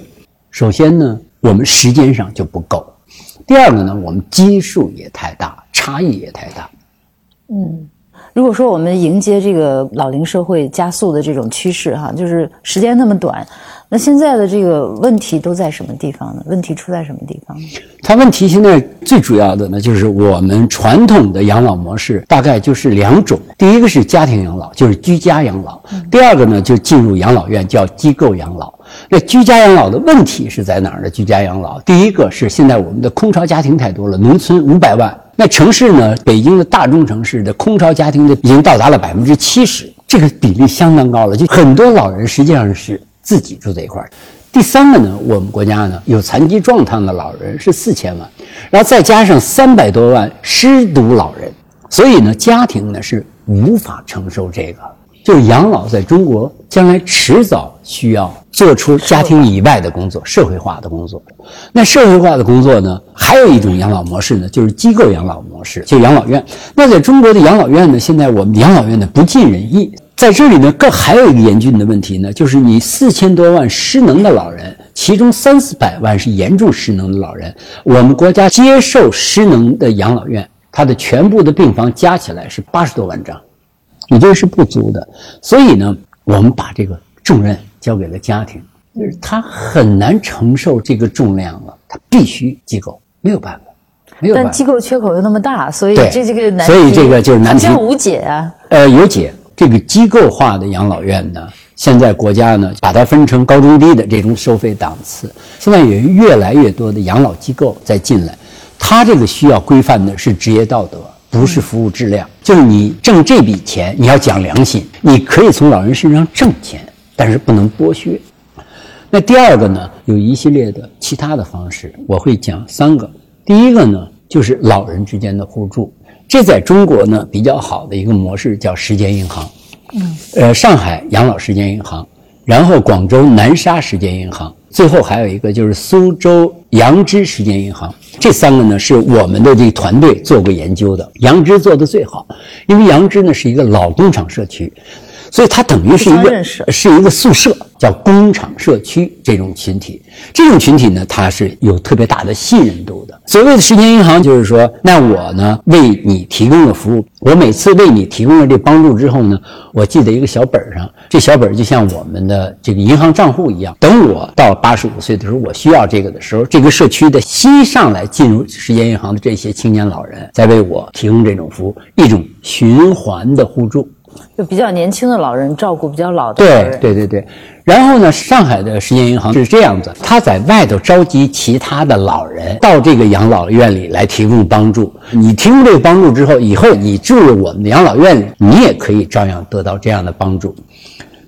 首先呢，我们时间上就不够；第二个呢，我们基数也太大，差异也太大。嗯，如果说我们迎接这个老龄社会加速的这种趋势，哈，就是时间那么短。那现在的这个问题都在什么地方呢？问题出在什么地方呢？它问题现在最主要的呢，就是我们传统的养老模式大概就是两种：第一个是家庭养老，就是居家养老；第二个呢，就进入养老院，叫机构养老。那居家养老的问题是在哪儿呢？居家养老，第一个是现在我们的空巢家庭太多了，农村五百万，那城市呢，北京的大中城市的空巢家庭的已经到达了百分之七十，这个比例相当高了，就很多老人实际上是。自己住在一块儿。第三个呢，我们国家呢有残疾状态的老人是四千万，然后再加上三百多万失独老人，所以呢，家庭呢是无法承受这个。就是养老在中国将来迟早需要做出家庭以外的工作，社会化的工作。那社会化的工作呢，还有一种养老模式呢，就是机构养老模式，就养老院。那在中国的养老院呢，现在我们养老院呢不尽人意。在这里呢，更还有一个严峻的问题呢，就是你四千多万失能的老人，其中三四百万是严重失能的老人。我们国家接受失能的养老院，它的全部的病房加起来是八十多万张，你这是不足的。所以呢，我们把这个重任交给了家庭，就是他很难承受这个重量了，他必须机构没有办法，没有办法。但机构缺口又那么大，所以这这个难题，所以这个就是难题，无解啊。呃，有解。这个机构化的养老院呢，现在国家呢把它分成高中低的这种收费档次。现在有越来越多的养老机构在进来，它这个需要规范的是职业道德，不是服务质量。就是你挣这笔钱，你要讲良心，你可以从老人身上挣钱，但是不能剥削。那第二个呢，有一系列的其他的方式，我会讲三个。第一个呢，就是老人之间的互助。这在中国呢比较好的一个模式叫时间银行，嗯，呃，上海养老时间银行，然后广州南沙时间银行，最后还有一个就是苏州杨枝时间银行。这三个呢是我们的这个团队做过研究的，杨枝做的最好，因为杨枝呢是一个老工厂社区。所以它等于是一个是一个宿舍，叫工厂社区这种群体。这种群体呢，它是有特别大的信任度的。所谓的时间银行，就是说，那我呢为你提供了服务，我每次为你提供了这帮助之后呢，我记在一个小本上，这小本就像我们的这个银行账户一样。等我到八十五岁的时候，我需要这个的时候，这个社区的新上来进入时间银行的这些青年老人，在为我提供这种服务，一种循环的互助。就比较年轻的老人照顾比较老的对对对对，然后呢，上海的时间银行是这样子，他在外头召集其他的老人到这个养老院里来提供帮助。你提供这个帮助之后，以后你住了我们的养老院里，你也可以照样得到这样的帮助。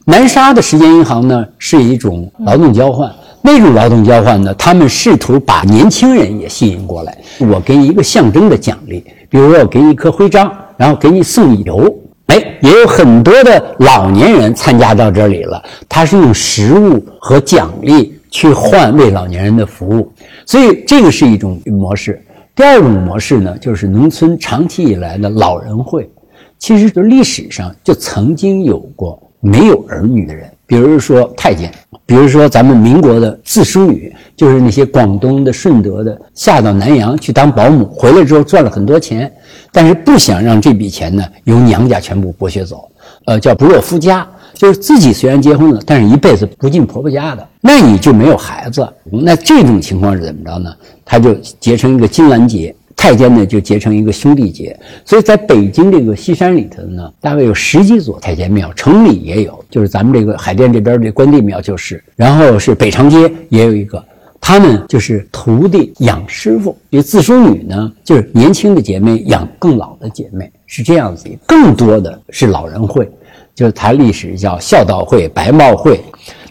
南沙的时间银行呢，是一种劳动交换，那种劳动交换呢，他们试图把年轻人也吸引过来。我给你一个象征的奖励，比如说我给你一颗徽章，然后给你送油。哎，也有很多的老年人参加到这里了。他是用食物和奖励去换为老年人的服务，所以这个是一种模式。第二种模式呢，就是农村长期以来的老人会，其实就历史上就曾经有过没有儿女的人，比如说太监，比如说咱们民国的自梳女，就是那些广东的、顺德的下到南洋去当保姆，回来之后赚了很多钱，但是不想让这笔钱呢由娘家全部剥削走，呃，叫不落夫家。就是自己虽然结婚了，但是一辈子不进婆婆家的，那你就没有孩子。那这种情况是怎么着呢？他就结成一个金兰结，太监呢就结成一个兄弟结。所以在北京这个西山里头呢，大概有十几座太监庙，城里也有，就是咱们这个海淀这边这关帝庙就是，然后是北长街也有一个，他们就是徒弟养师傅，这自梳女呢就是年轻的姐妹养更老的姐妹，是这样子。更多的是老人会。就是谈历史叫孝道会、白帽会，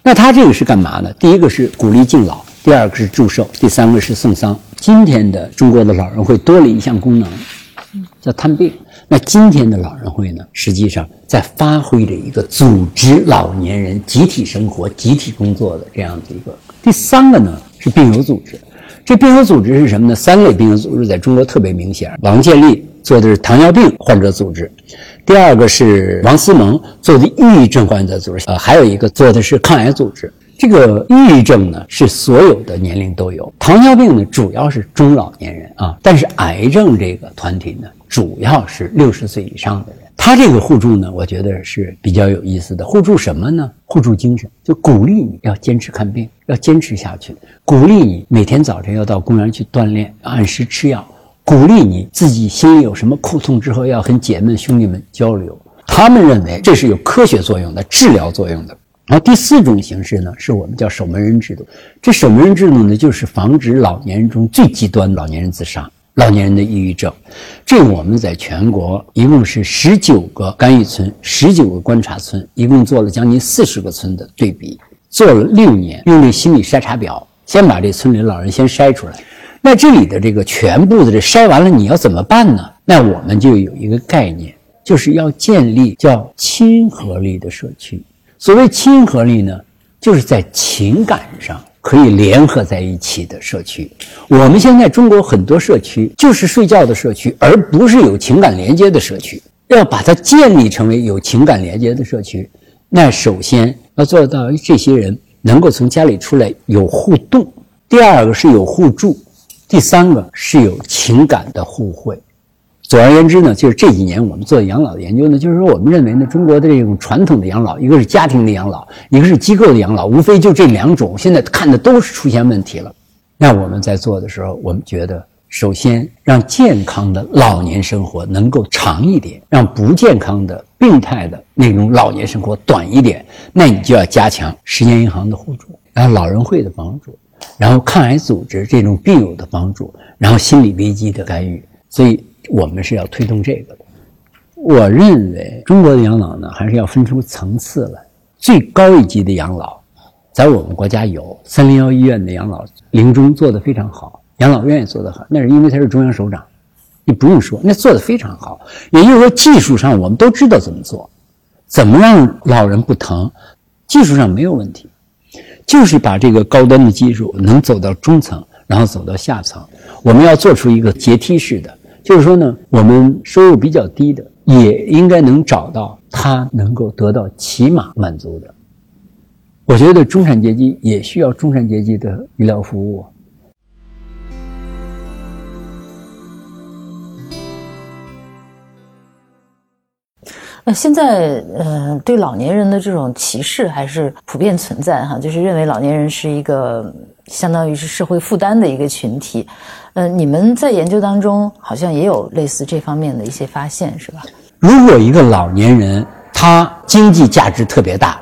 那他这个是干嘛呢？第一个是鼓励敬老，第二个是祝寿，第三个是送丧。今天的中国的老人会多了一项功能，叫探病。那今天的老人会呢，实际上在发挥着一个组织老年人集体生活、集体工作的这样的一个。第三个呢是病友组织，这病友组织是什么呢？三类病友组织在中国特别明显，王建立做的是糖尿病患者组织。第二个是王思萌做的抑郁症患者组织，呃，还有一个做的是抗癌组织。这个抑郁症呢是所有的年龄都有，糖尿病呢主要是中老年人啊，但是癌症这个团体呢主要是六十岁以上的人。他这个互助呢，我觉得是比较有意思的。互助什么呢？互助精神，就鼓励你要坚持看病，要坚持下去，鼓励你每天早晨要到公园去锻炼，按时吃药。鼓励你自己心里有什么苦痛之后，要和姐妹兄弟们交流。他们认为这是有科学作用的、治疗作用的。然后第四种形式呢，是我们叫守门人制度。这守门人制度呢，就是防止老年人中最极端老年人自杀、老年人的抑郁症。这我们在全国一共是十九个干预村、十九个观察村，一共做了将近四十个村的对比，做了六年，用这心理筛查表，先把这村里老人先筛出来。那这里的这个全部的这筛完了，你要怎么办呢？那我们就有一个概念，就是要建立叫亲和力的社区。所谓亲和力呢，就是在情感上可以联合在一起的社区。我们现在中国很多社区就是睡觉的社区，而不是有情感连接的社区。要把它建立成为有情感连接的社区，那首先要做到这些人能够从家里出来有互动，第二个是有互助。第三个是有情感的互惠。总而言之呢，就是这几年我们做养老的研究呢，就是说我们认为呢，中国的这种传统的养老，一个是家庭的养老，一个是机构的养老，无非就这两种。现在看的都是出现问题了。那我们在做的时候，我们觉得，首先让健康的老年生活能够长一点，让不健康的、病态的那种老年生活短一点。那你就要加强时间银行的互助，然后老人会的帮助。然后抗癌组织这种病友的帮助，然后心理危机的干预，所以我们是要推动这个的。我认为中国的养老呢，还是要分出层次来。最高一级的养老，在我们国家有三零幺医院的养老临终做得非常好，养老院也做得好，那是因为他是中央首长，你不用说，那做得非常好。也就是说，技术上我们都知道怎么做，怎么让老人不疼，技术上没有问题。就是把这个高端的技术能走到中层，然后走到下层。我们要做出一个阶梯式的，就是说呢，我们收入比较低的也应该能找到他能够得到起码满足的。我觉得中产阶级也需要中产阶级的医疗服务。那现在，呃，对老年人的这种歧视还是普遍存在哈，就是认为老年人是一个相当于是社会负担的一个群体。呃，你们在研究当中好像也有类似这方面的一些发现，是吧？如果一个老年人他经济价值特别大，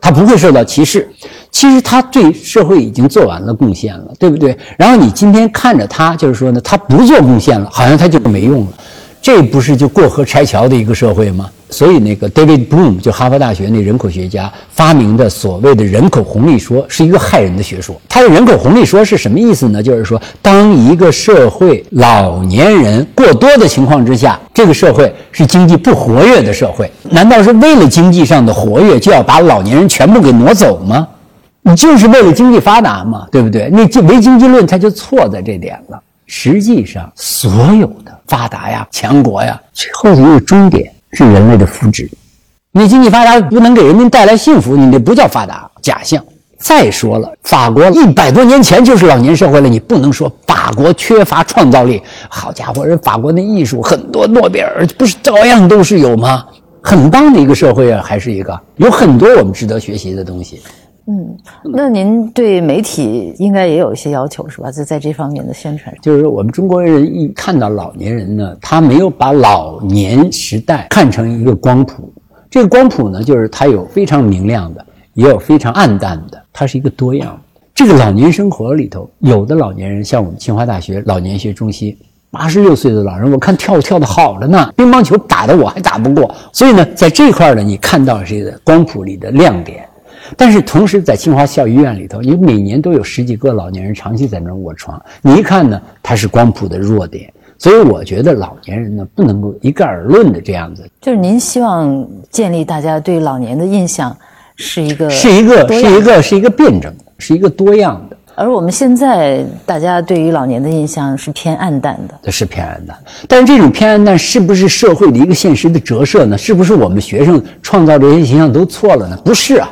他不会受到歧视，其实他对社会已经做完了贡献了，对不对？然后你今天看着他，就是说呢，他不做贡献了，好像他就没用了。这不是就过河拆桥的一个社会吗？所以那个 David Bloom 就哈佛大学那人口学家发明的所谓的人口红利说，是一个害人的学说。他的人口红利说是什么意思呢？就是说，当一个社会老年人过多的情况之下，这个社会是经济不活跃的社会。难道是为了经济上的活跃，就要把老年人全部给挪走吗？你就是为了经济发达嘛，对不对？那唯经济论它就错在这点了。实际上所有的发达呀、强国呀，最后的一个终点是人类的福祉。你经济发达不能给人民带来幸福，你这不叫发达，假象。再说了，法国一百多年前就是老年社会了，你不能说法国缺乏创造力。好家伙，人法国那艺术很多诺贝尔不是照样都是有吗？很棒的一个社会啊，还是一个有很多我们值得学习的东西。嗯，那您对媒体应该也有一些要求是吧？在在这方面的宣传，就是我们中国人一看到老年人呢，他没有把老年时代看成一个光谱。这个光谱呢，就是它有非常明亮的，也有非常暗淡的，它是一个多样。这个老年生活里头，有的老年人像我们清华大学老年学中心，八十六岁的老人，我看跳跳的好着呢，乒乓球打的我还打不过。所以呢，在这块呢，你看到这个光谱里的亮点。但是同时，在清华校医院里头，你每年都有十几个老年人长期在那卧床，你一看呢，它是光谱的弱点。所以我觉得老年人呢，不能够一概而论的这样子。就是您希望建立大家对老年的印象是一个是一个是一个是一个辩证，是一个多样的。而我们现在大家对于老年的印象是偏暗淡的，这是偏暗淡。但是这种偏暗淡是不是社会的一个现实的折射呢？是不是我们学生创造这些形象都错了呢？不是啊。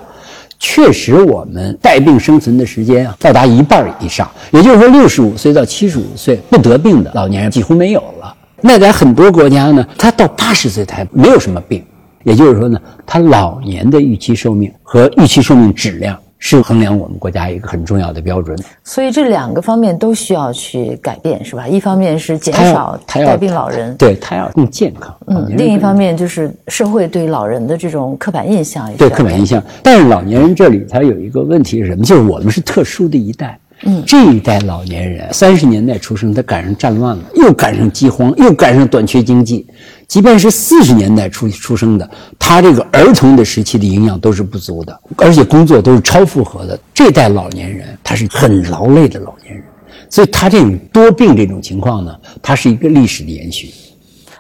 确实，我们带病生存的时间啊，到达一半以上，也就是说，六十五岁到七十五岁不得病的老年人几乎没有了。那在很多国家呢，他到八十岁才没有什么病，也就是说呢，他老年的预期寿命和预期寿命质量。是衡量我们国家一个很重要的标准，所以这两个方面都需要去改变，是吧？一方面是减少带病老人，对他要更健康。嗯，另一方面就是社会对老人的这种刻板印象，对刻板印象。但是老年人这里他有一个问题是什么？就是我们是特殊的一代。嗯，这一代老年人三十年代出生，他赶上战乱了，又赶上饥荒，又赶上短缺经济。即便是四十年代出出生的，他这个儿童的时期的营养都是不足的，而且工作都是超负荷的。这代老年人他是很劳累的老年人，所以他这种多病这种情况呢，它是一个历史的延续。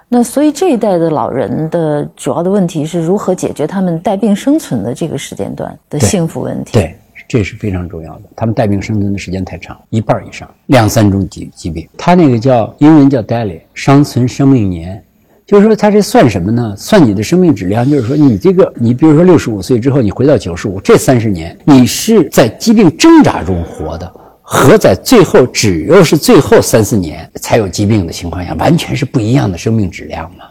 那所以这一代的老人的主要的问题是如何解决他们带病生存的这个时间段的幸福问题？对。这是非常重要的。他们带病生存的时间太长，一半以上，两三种疾疾病。他那个叫英文叫 daily，伤存生命年，就是说他这算什么呢？算你的生命质量。就是说你这个，你比如说六十五岁之后，你回到九十五，这三十年你是在疾病挣扎中活的，和在最后只要是最后三四年才有疾病的情况下，完全是不一样的生命质量嘛。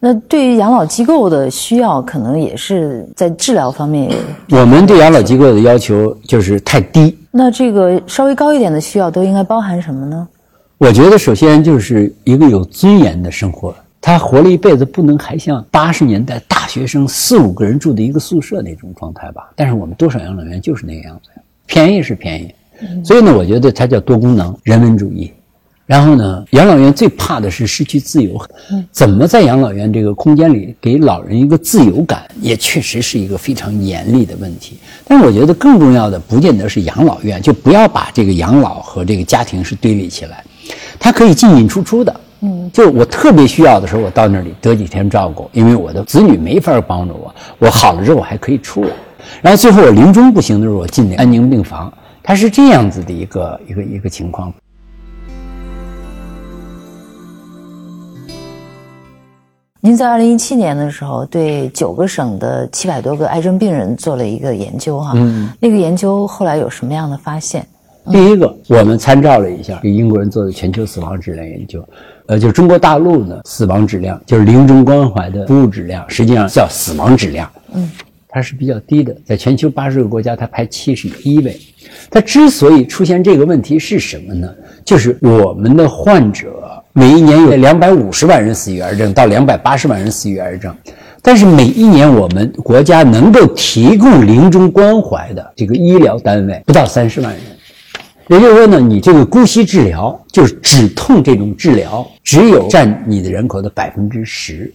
那对于养老机构的需要，可能也是在治疗方面。(coughs) 我们对养老机构的要求就是太低。那这个稍微高一点的需要都应该包含什么呢？我觉得首先就是一个有尊严的生活。他活了一辈子，不能还像八十年代大学生四五个人住的一个宿舍那种状态吧？但是我们多少养老院就是那个样子，便宜是便宜，所以呢，我觉得它叫多功能人文主义。然后呢，养老院最怕的是失去自由。怎么在养老院这个空间里给老人一个自由感，也确实是一个非常严厉的问题。但是我觉得更重要的，不见得是养老院，就不要把这个养老和这个家庭是对立起来。它可以进进出出的。嗯，就我特别需要的时候，我到那里得几天照顾，因为我的子女没法帮着我。我好了之后，我还可以出来。然后最后我临终不行的时候，我进那安宁病房。它是这样子的一个一个一个情况。您在二零一七年的时候，对九个省的七百多个癌症病人做了一个研究，哈，嗯，那个研究后来有什么样的发现？第一个，我们参照了一下给英国人做的全球死亡质量研究，呃，就是中国大陆呢死亡质量，就是临终关怀的服务质量，实际上叫死亡质量，嗯，它是比较低的，在全球八十个国家，它排七十一位。它之所以出现这个问题是什么呢？就是我们的患者。每一年有两百五十万人死于癌症，到两百八十万人死于癌症，但是每一年我们国家能够提供临终关怀的这个医疗单位不到三十万人，也就是说呢，你这个姑息治疗就是止痛这种治疗，只有占你的人口的百分之十，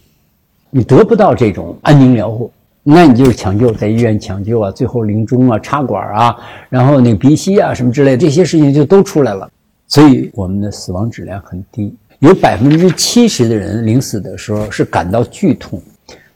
你得不到这种安宁疗护，那你就是抢救，在医院抢救啊，最后临终啊，插管啊，然后那个鼻息啊什么之类这些事情就都出来了，所以我们的死亡质量很低。有百分之七十的人临死的时候是感到剧痛，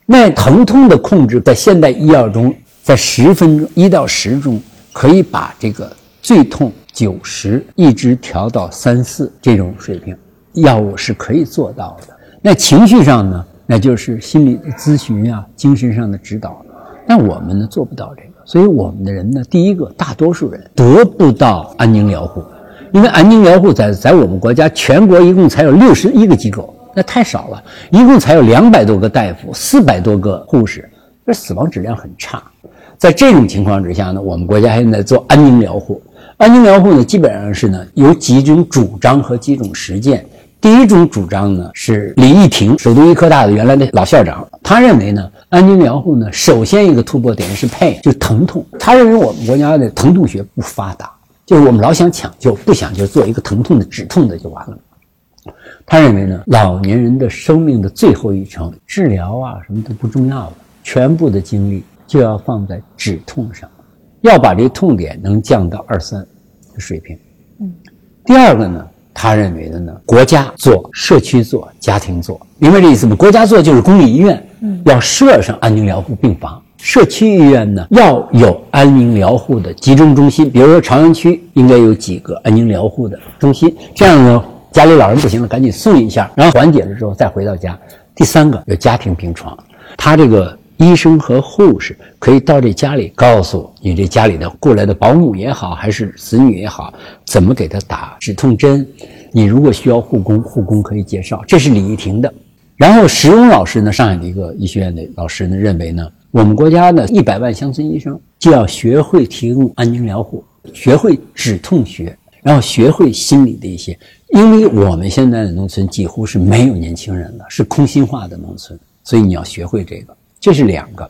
那疼痛的控制在现代医药中，在十分钟一到十钟可以把这个最痛九十，一直调到三四这种水平，药物是可以做到的。那情绪上呢，那就是心理的咨询啊，精神上的指导。那我们呢做不到这个，所以我们的人呢，第一个，大多数人得不到安宁疗护，因为安宁疗护在在我们国家全国一共才有六十一个机构，那太少了，一共才有两百多个大夫，四百多个护士，这死亡质量很差。在这种情况之下呢，我们国家现在做安宁疗护。安宁疗护呢，基本上是呢有几种主张和几种实践。第一种主张呢是李义庭，首都医科大的原来的老校长，他认为呢，安宁疗护呢，首先一个突破点是配，就是疼痛。他认为我们国家的疼痛学不发达，就是我们老想抢救，不想就做一个疼痛的止痛的就完了。他认为呢，老年人的生命的最后一程，治疗啊什么都不重要了，全部的精力就要放在止痛上。要把这痛点能降到二三的水平。嗯，第二个呢，他认为的呢，国家做、社区做、家庭做，明白这意思吗？国家做就是公立医院，嗯，要设上安宁疗护病房；社区医院呢，要有安宁疗护的集中中心，比如说朝阳区应该有几个安宁疗护的中心，这样呢，家里老人不行了，赶紧送一下，然后缓解了之后再回到家。第三个有家庭病床，他这个。医生和护士可以到这家里，告诉你这家里的过来的保姆也好，还是子女也好，怎么给他打止痛针。你如果需要护工，护工可以介绍。这是李玉婷的。然后石荣老师呢，上海的一个医学院的老师呢，认为呢，我们国家呢一百万乡村医生就要学会提供安宁疗护，学会止痛学，然后学会心理的一些。因为我们现在的农村几乎是没有年轻人了，是空心化的农村，所以你要学会这个。这是两个，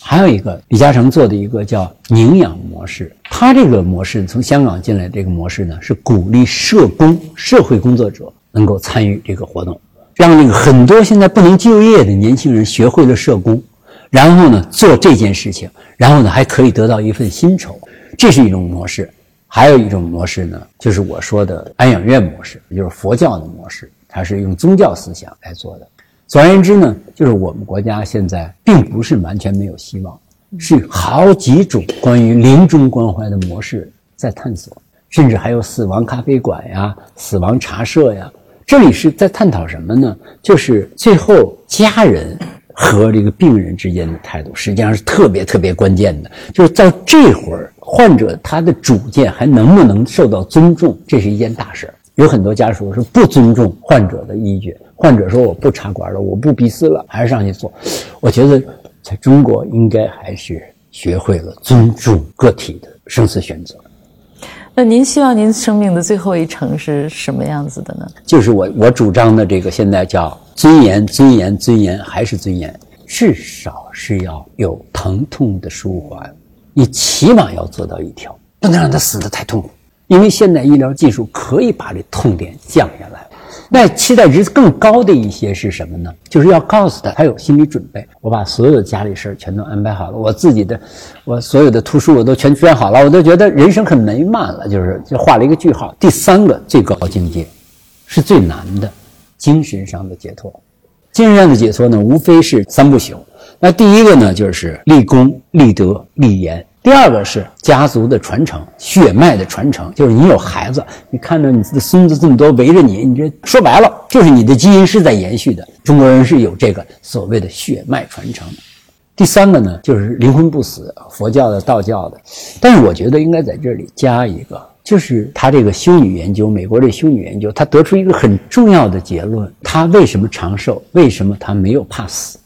还有一个李嘉诚做的一个叫宁养模式。他这个模式从香港进来，这个模式呢是鼓励社工、社会工作者能够参与这个活动，让那个很多现在不能就业的年轻人学会了社工，然后呢做这件事情，然后呢还可以得到一份薪酬，这是一种模式。还有一种模式呢，就是我说的安养院模式，就是佛教的模式，它是用宗教思想来做的。总而言之呢，就是我们国家现在并不是完全没有希望，是好几种关于临终关怀的模式在探索，甚至还有死亡咖啡馆呀、死亡茶社呀。这里是在探讨什么呢？就是最后家人和这个病人之间的态度，实际上是特别特别关键的。就是到这会儿，患者他的主见还能不能受到尊重，这是一件大事儿。有很多家属是不尊重患者的意见。患者说：“我不插管了，我不鼻饲了，还是上去做。”我觉得，在中国应该还是学会了尊重个体的生死选择。那您希望您生命的最后一程是什么样子的呢？就是我我主张的这个，现在叫尊严，尊严，尊严，还是尊严。至少是要有疼痛的舒缓，你起码要做到一条，不能让他死得太痛苦。因为现代医疗技术可以把这痛点降下来。那期待值更高的一些是什么呢？就是要告诉他，他有心理准备。我把所有的家里事儿全都安排好了，我自己的，我所有的图书我都全捐好了，我都觉得人生很美满了，就是就画了一个句号。第三个最高境界，是最难的，精神上的解脱。精神上的解脱呢，无非是三不朽。那第一个呢，就是立功、立德、立言。第二个是家族的传承，血脉的传承，就是你有孩子，你看到你的孙子这么多围着你，你这说白了就是你的基因是在延续的。中国人是有这个所谓的血脉传承。第三个呢，就是灵魂不死，佛教的、道教的。但是我觉得应该在这里加一个，就是他这个修女研究，美国这修女研究，他得出一个很重要的结论：他为什么长寿？为什么他没有怕死？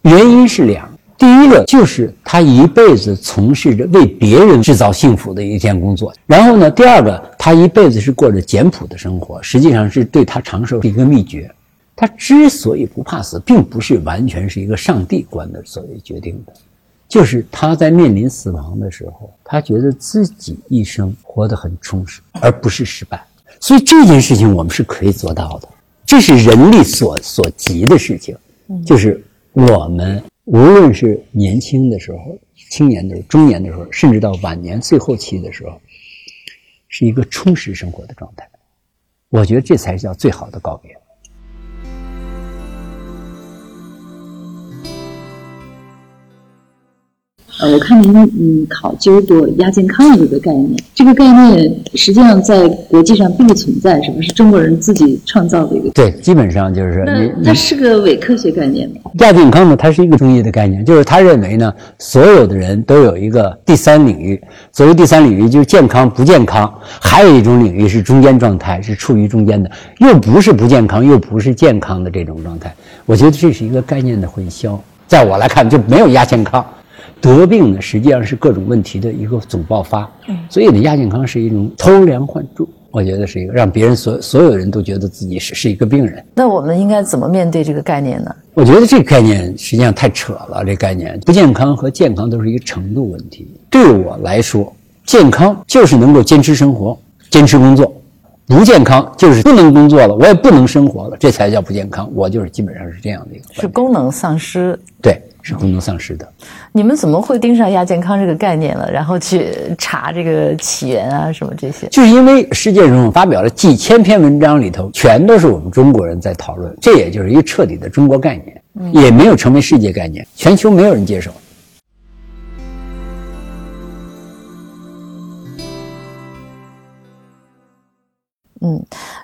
原因是两。第一个就是他一辈子从事着为别人制造幸福的一件工作，然后呢，第二个他一辈子是过着简朴的生活，实际上是对他长寿的一个秘诀。他之所以不怕死，并不是完全是一个上帝观的所谓决定的，就是他在面临死亡的时候，他觉得自己一生活得很充实，而不是失败。所以这件事情我们是可以做到的，这是人力所所及的事情，就是我们。无论是年轻的时候、青年的时候、中年的时候，甚至到晚年最后期的时候，是一个充实生活的状态。我觉得这才叫最好的告别。呃，我看您嗯考究过亚健康的这个概念，这个概念实际上在国际上并不存在，是不是中国人自己创造的一个？对，基本上就是那你它是个伪科学概念吗？亚健康呢，它是一个中医的概念，就是他认为呢，所有的人都有一个第三领域，所谓第三领域就是健康不健康，还有一种领域是中间状态，是处于中间的，又不是不健康，又不是健康的这种状态。我觉得这是一个概念的混淆，在我来看就没有亚健康。得病呢，实际上是各种问题的一个总爆发，所以呢，亚健康是一种偷梁换柱，我觉得是一个让别人所所有人都觉得自己是是一个病人。那我们应该怎么面对这个概念呢？我觉得这个概念实际上太扯了。这概念不健康和健康都是一个程度问题。对我来说，健康就是能够坚持生活、坚持工作；不健康就是不能工作了，我也不能生活了，这才叫不健康。我就是基本上是这样的一个是。功能丧失。对，是功能丧失的。你们怎么会盯上亚健康这个概念了？然后去查这个起源啊，什么这些？就是因为世界上发表了几千篇文章，里头全都是我们中国人在讨论，这也就是一个彻底的中国概念，也没有成为世界概念，全球没有人接受。嗯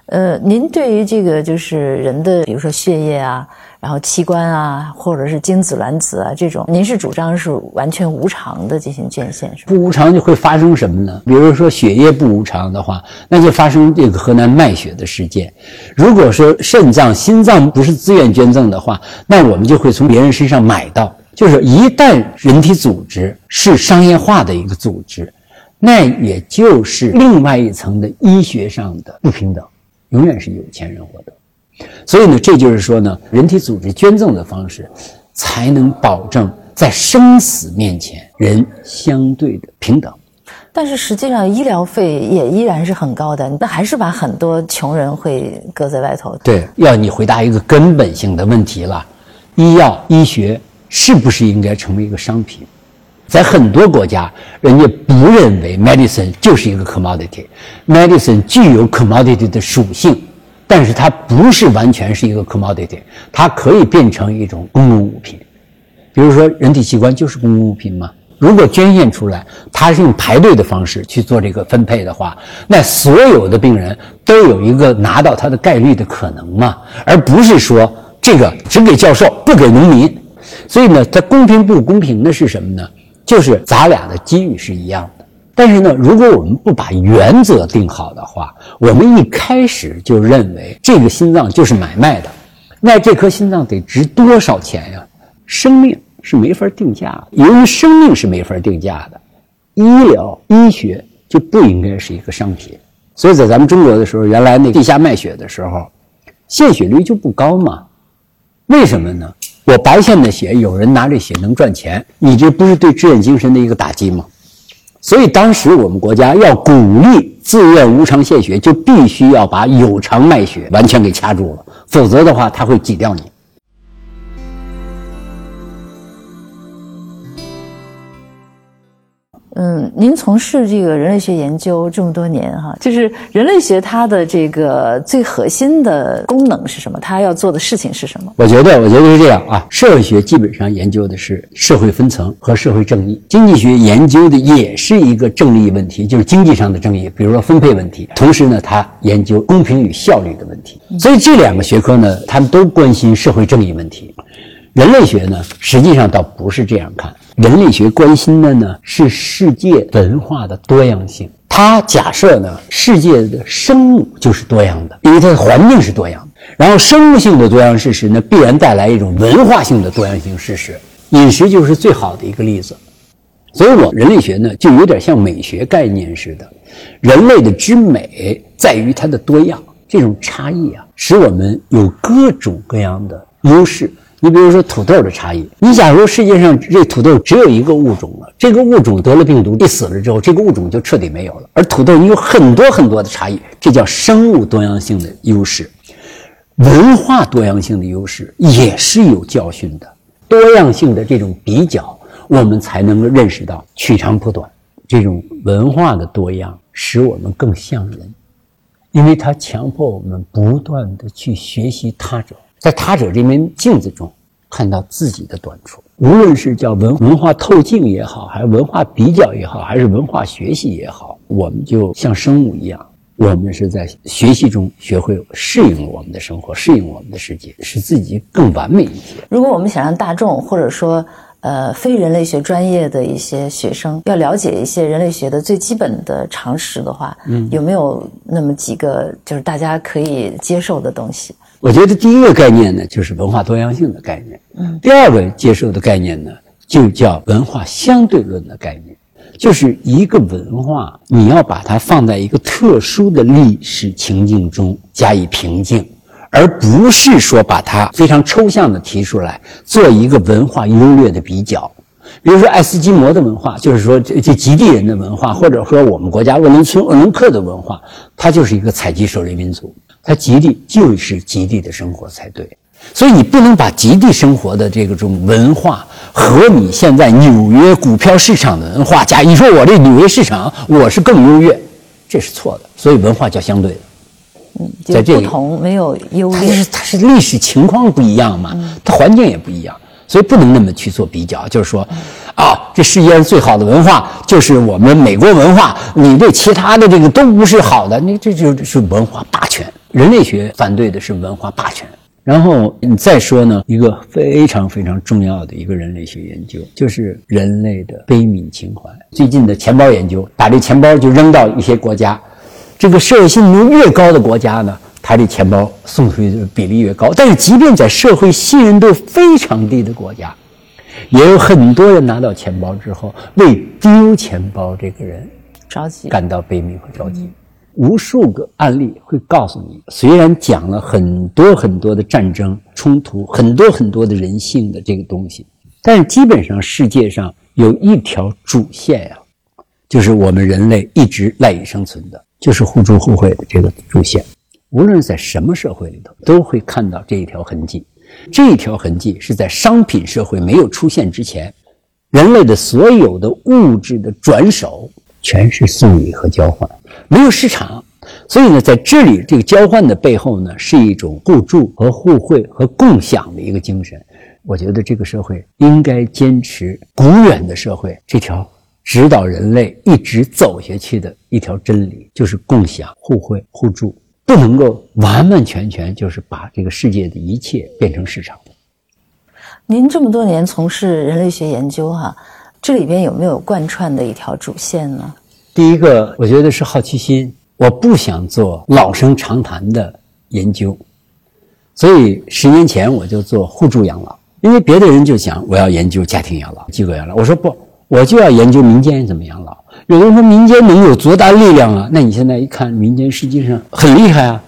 呃，您对于这个就是人的，比如说血液啊，然后器官啊，或者是精子、卵子啊这种，您是主张是完全无偿的进行捐献，是吧？不无偿就会发生什么呢？比如说血液不无偿的话，那就发生这个河南卖血的事件。如果说肾脏、心脏不是自愿捐赠的话，那我们就会从别人身上买到。就是一旦人体组织是商业化的一个组织，那也就是另外一层的医学上的不平等，永远是有钱人获得。所以呢，这就是说呢，人体组织捐赠的方式，才能保证在生死面前人相对的平等。但是实际上医疗费也依然是很高的，那还是把很多穷人会搁在外头。对，要你回答一个根本性的问题了：医药、医学是不是应该成为一个商品？在很多国家，人家不认为 medicine 就是一个 commodity，medicine 具有 commodity 的属性，但是它不是完全是一个 commodity，它可以变成一种公共物品。比如说，人体器官就是公共物品吗？如果捐献出来，它是用排队的方式去做这个分配的话，那所有的病人都有一个拿到它的概率的可能嘛，而不是说这个只给教授不给农民。所以呢，它公平不公平的是什么呢？就是咱俩的机遇是一样的。但是呢，如果我们不把原则定好的话，我们一开始就认为这个心脏就是买卖的，那这颗心脏得值多少钱呀？生命是没法定价的，由于生命是没法定价的，医疗医学就不应该是一个商品。所以在咱们中国的时候，原来那地下卖血的时候，献血率就不高嘛。为什么呢？我白献的血，有人拿这血能赚钱，你这不是对志愿精神的一个打击吗？所以当时我们国家要鼓励自愿无偿献血，就必须要把有偿卖血完全给掐住了，否则的话，他会挤掉你。嗯，您从事这个人类学研究这么多年哈，就是人类学它的这个最核心的功能是什么？它要做的事情是什么？我觉得，我觉得是这样啊。社会学基本上研究的是社会分层和社会正义，经济学研究的也是一个正义问题，就是经济上的正义，比如说分配问题。同时呢，它研究公平与效率的问题。所以这两个学科呢，他们都关心社会正义问题。人类学呢，实际上倒不是这样看。人类学关心的呢是世界文化的多样性。它假设呢，世界的生物就是多样的，因为它的环境是多样的。然后生物性的多样事实呢，必然带来一种文化性的多样性事实。饮食就是最好的一个例子。所以我人类学呢，就有点像美学概念似的。人类的之美在于它的多样，这种差异啊，使我们有各种各样的优势。你比如说土豆的差异，你假如世界上这土豆只有一个物种了，这个物种得了病毒，一死了之后，这个物种就彻底没有了。而土豆你有很多很多的差异，这叫生物多样性的优势。文化多样性的优势也是有教训的。多样性的这种比较，我们才能够认识到取长补短。这种文化的多样使我们更像人，因为它强迫我们不断的去学习他者。在他者这面镜子中看到自己的短处。无论是叫文文化透镜也好，还是文化比较也好，还是文化学习也好，我们就像生物一样，我们是在学习中学会适应我们的生活，适应我们的世界，使自己更完美一些。如果我们想让大众或者说呃非人类学专业的一些学生要了解一些人类学的最基本的常识的话，嗯，有没有那么几个就是大家可以接受的东西？我觉得第一个概念呢，就是文化多样性的概念。嗯，第二个接受的概念呢，就叫文化相对论的概念，就是一个文化，你要把它放在一个特殊的历史情境中加以评定，而不是说把它非常抽象的提出来做一个文化优劣的比较。比如说爱斯基摩的文化，就是说这这极地人的文化，或者说我们国家鄂伦春、鄂伦克的文化，它就是一个采集狩猎民族。它极地就是极地的生活才对，所以你不能把极地生活的这个种文化和你现在纽约股票市场的文化加，你说我这纽约市场我是更优越，这是错的。所以文化叫相对的，嗯，在这不同没有优劣，它是它是历史情况不一样嘛，它环境也不一样，所以不能那么去做比较，就是说。啊，这世界上最好的文化就是我们美国文化，你对其他的这个都不是好的，你这就是文化霸权。人类学反对的是文化霸权。然后你再说呢，一个非常非常重要的一个人类学研究，就是人类的悲悯情怀。最近的钱包研究，把这钱包就扔到一些国家，这个社会信任度越高的国家呢，他这钱包送出去的比例越高。但是，即便在社会信任度非常低的国家，也有很多人拿到钱包之后，为丢钱包这个人着急，感到悲悯和着急。无数个案例会告诉你，虽然讲了很多很多的战争冲突，很多很多的人性的这个东西，但是基本上世界上有一条主线呀，就是我们人类一直赖以生存的，就是互助互惠的这个主线。无论在什么社会里头，都会看到这一条痕迹。这一条痕迹是在商品社会没有出现之前，人类的所有的物质的转手全是送礼和交换，没有市场。所以呢，在这里这个交换的背后呢，是一种互助和互惠和共享的一个精神。我觉得这个社会应该坚持古远的社会这条指导人类一直走下去的一条真理，就是共享、互惠、互助。不能够完完全全就是把这个世界的一切变成市场。您这么多年从事人类学研究，哈，这里边有没有贯穿的一条主线呢？第一个，我觉得是好奇心，我不想做老生常谈的研究，所以十年前我就做互助养老。因为别的人就想我要研究家庭养老、机构养老，我说不，我就要研究民间怎么养老。有的人说民间能有多大力量啊？那你现在一看，民间实际上很厉害啊。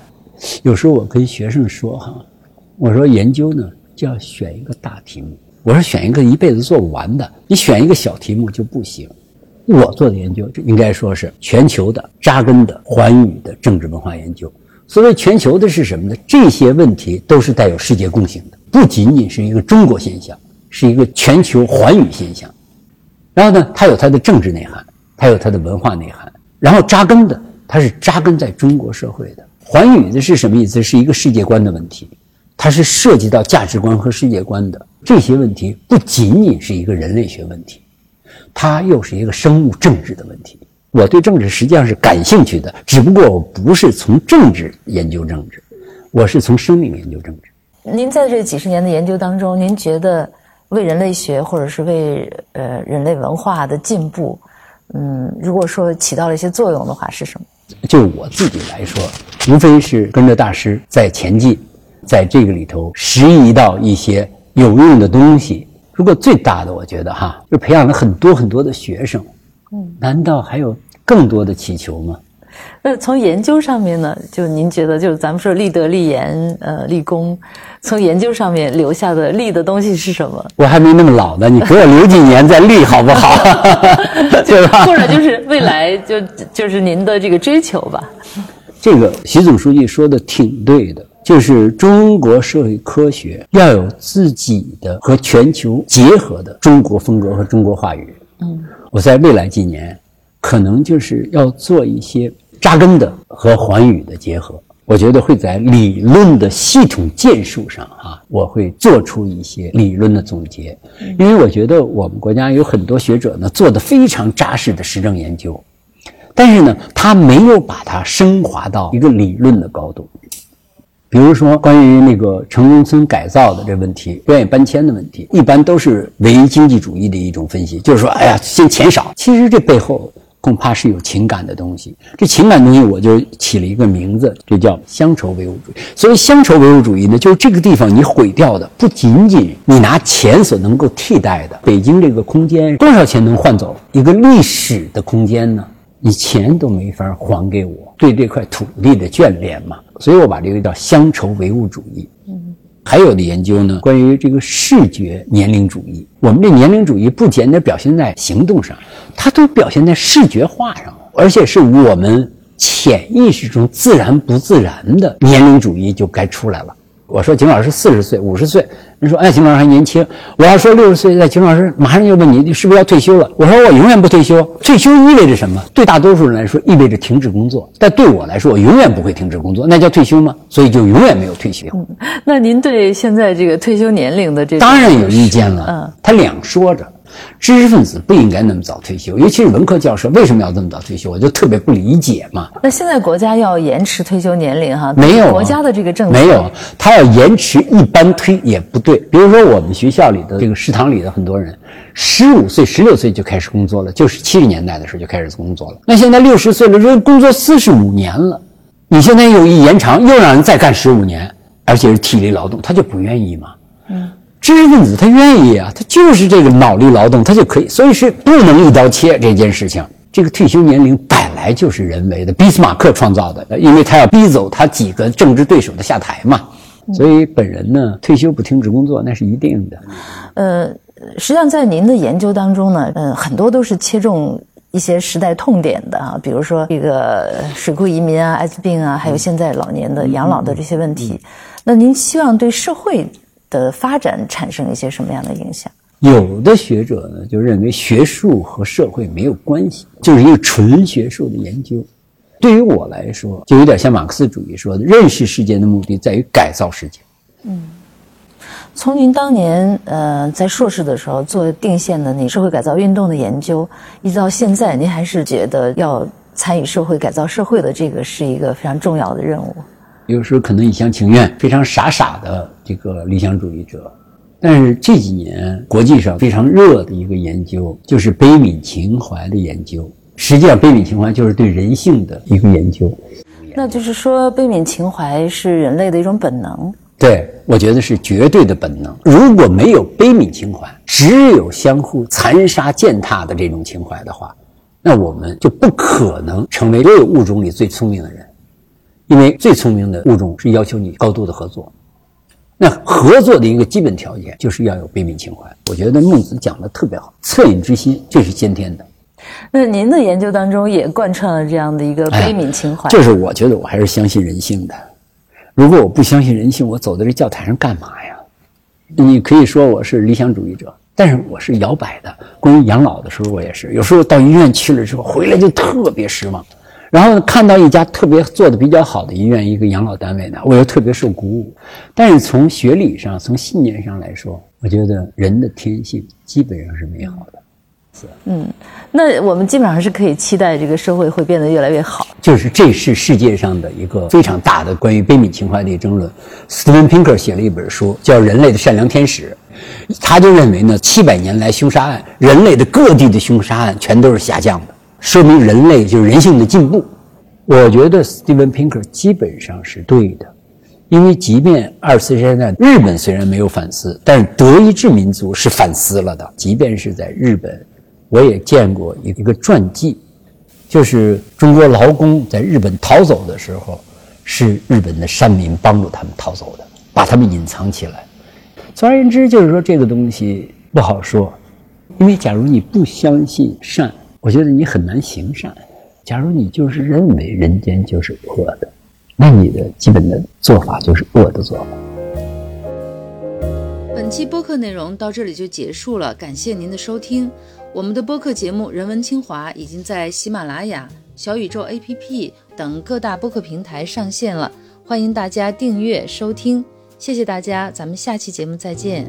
有时候我跟学生说哈，我说研究呢就要选一个大题目，我说选一个一辈子做不完的，你选一个小题目就不行。我做的研究这应该说是全球的扎根的寰宇的政治文化研究。所谓全球的是什么呢？这些问题都是带有世界共性的，不仅仅是一个中国现象，是一个全球寰宇现象。然后呢，它有它的政治内涵。还有它的文化内涵，然后扎根的，它是扎根在中国社会的。寰宇的是什么意思？是一个世界观的问题，它是涉及到价值观和世界观的这些问题，不仅仅是一个人类学问题，它又是一个生物政治的问题。我对政治实际上是感兴趣的，只不过我不是从政治研究政治，我是从生命研究政治。您在这几十年的研究当中，您觉得为人类学或者是为呃人类文化的进步？嗯，如果说起到了一些作用的话，是什么？就我自己来说，无非是跟着大师在前进，在这个里头拾遗到一些有用的东西。如果最大的，我觉得哈，就培养了很多很多的学生。嗯，难道还有更多的祈求吗？(laughs) 那从研究上面呢？就您觉得，就是咱们说立德、立言、呃立功，从研究上面留下的立的东西是什么？我还没那么老呢，你给我留几年再立好不好？(laughs) (laughs) 对吧？或者就是未来就就是您的这个追求吧。这个习总书记说的挺对的，就是中国社会科学要有自己的和全球结合的中国风格和中国话语。嗯，我在未来几年可能就是要做一些。扎根的和寰宇的结合。我觉得会在理论的系统建树上啊，我会做出一些理论的总结，因为我觉得我们国家有很多学者呢做的非常扎实的实证研究，但是呢，他没有把它升华到一个理论的高度。比如说，关于那个城中村改造的这问题、专业搬迁的问题，一般都是唯经济主义的一种分析，就是说，哎呀，先钱少。其实这背后。恐怕是有情感的东西，这情感东西我就起了一个名字，就叫乡愁唯物主义。所谓乡愁唯物主义呢，就是这个地方你毁掉的不仅仅你拿钱所能够替代的。北京这个空间多少钱能换走一个历史的空间呢？你钱都没法还给我，对这块土地的眷恋嘛。所以我把这个叫乡愁唯物主义。嗯还有的研究呢，关于这个视觉年龄主义。我们这年龄主义不简单表现在行动上，它都表现在视觉化上，而且是我们潜意识中自然不自然的年龄主义就该出来了。我说景老师四十岁、五十岁，人说哎，景老师还年轻。我要说六十岁，那景老师马上就问你，你是不是要退休了？我说我永远不退休。退休意味着什么？对大多数人来说，意味着停止工作。但对我来说，我永远不会停止工作，那叫退休吗？所以就永远没有退休。那您对现在这个退休年龄的这当然有意见了。嗯，他两说着。知识分子不应该那么早退休，尤其是文科教授，为什么要这么早退休？我就特别不理解嘛。那现在国家要延迟退休年龄哈？没有国家的这个政策没有，他要延迟一般推也不对。比如说我们学校里的这个食堂里的很多人，十五岁、十六岁就开始工作了，就是七十年代的时候就开始工作了。那现在六十岁了，这工作四十五年了，你现在又一延长，又让人再干十五年，而且是体力劳动，他就不愿意嘛。嗯。知识分子他愿意啊，他就是这个脑力劳动，他就可以，所以是不能一刀切这件事情。这个退休年龄本来就是人为的，俾斯马克创造的，因为他要逼走他几个政治对手的下台嘛。所以本人呢，退休不停止工作那是一定的。呃，实际上在您的研究当中呢，嗯，很多都是切中一些时代痛点的啊，比如说这个水库移民啊、艾滋病啊，还有现在老年的养老的这些问题。那您希望对社会？的发展产生一些什么样的影响？有的学者呢就认为学术和社会没有关系，就是一个纯学术的研究。对于我来说，就有点像马克思主义说的，认识世界的目的在于改造世界。嗯，从您当年呃在硕士的时候做定线的那社会改造运动的研究，一直到现在，您还是觉得要参与社会改造社会的这个是一个非常重要的任务。有时候可能一厢情愿，非常傻傻的这个理想主义者，但是这几年国际上非常热的一个研究就是悲悯情怀的研究。实际上，悲悯情怀就是对人性的一个研究。那就是说，悲悯情怀是人类的一种本能。对，我觉得是绝对的本能。如果没有悲悯情怀，只有相互残杀践踏的这种情怀的话，那我们就不可能成为所有物种里最聪明的人。因为最聪明的物种是要求你高度的合作，那合作的一个基本条件就是要有悲悯情怀。我觉得孟子讲的特别好，恻隐之心这是先天的。那您的研究当中也贯穿了这样的一个悲悯情怀。就是我觉得我还是相信人性的。如果我不相信人性，我走在这教台上干嘛呀？你可以说我是理想主义者，但是我是摇摆的。关于养老的时候，我也是有时候到医院去了之后回来就特别失望。然后看到一家特别做的比较好的医院，一个养老单位呢，我又特别受鼓舞。但是从学理上、从信念上来说，我觉得人的天性基本上是美好的。是，嗯，那我们基本上是可以期待这个社会会变得越来越好。就是这是世界上的一个非常大的关于悲悯情怀的争论。斯蒂芬·平克写了一本书叫《人类的善良天使》，他就认为呢，七百年来凶杀案，人类的各地的凶杀案全都是下降的。说明人类就是人性的进步，我觉得斯蒂文·平克基本上是对的，因为即便二次世界大战日本虽然没有反思，但是德意志民族是反思了的。即便是在日本，我也见过一个传记，就是中国劳工在日本逃走的时候，是日本的山民帮助他们逃走的，把他们隐藏起来。总而言之，就是说这个东西不好说，因为假如你不相信善。我觉得你很难行善。假如你就是认为人间就是恶的，那你的基本的做法就是恶的做法。本期播客内容到这里就结束了，感谢您的收听。我们的播客节目《人文清华》已经在喜马拉雅、小宇宙 APP 等各大播客平台上线了。欢迎大家订阅收听，谢谢大家，咱们下期节目再见。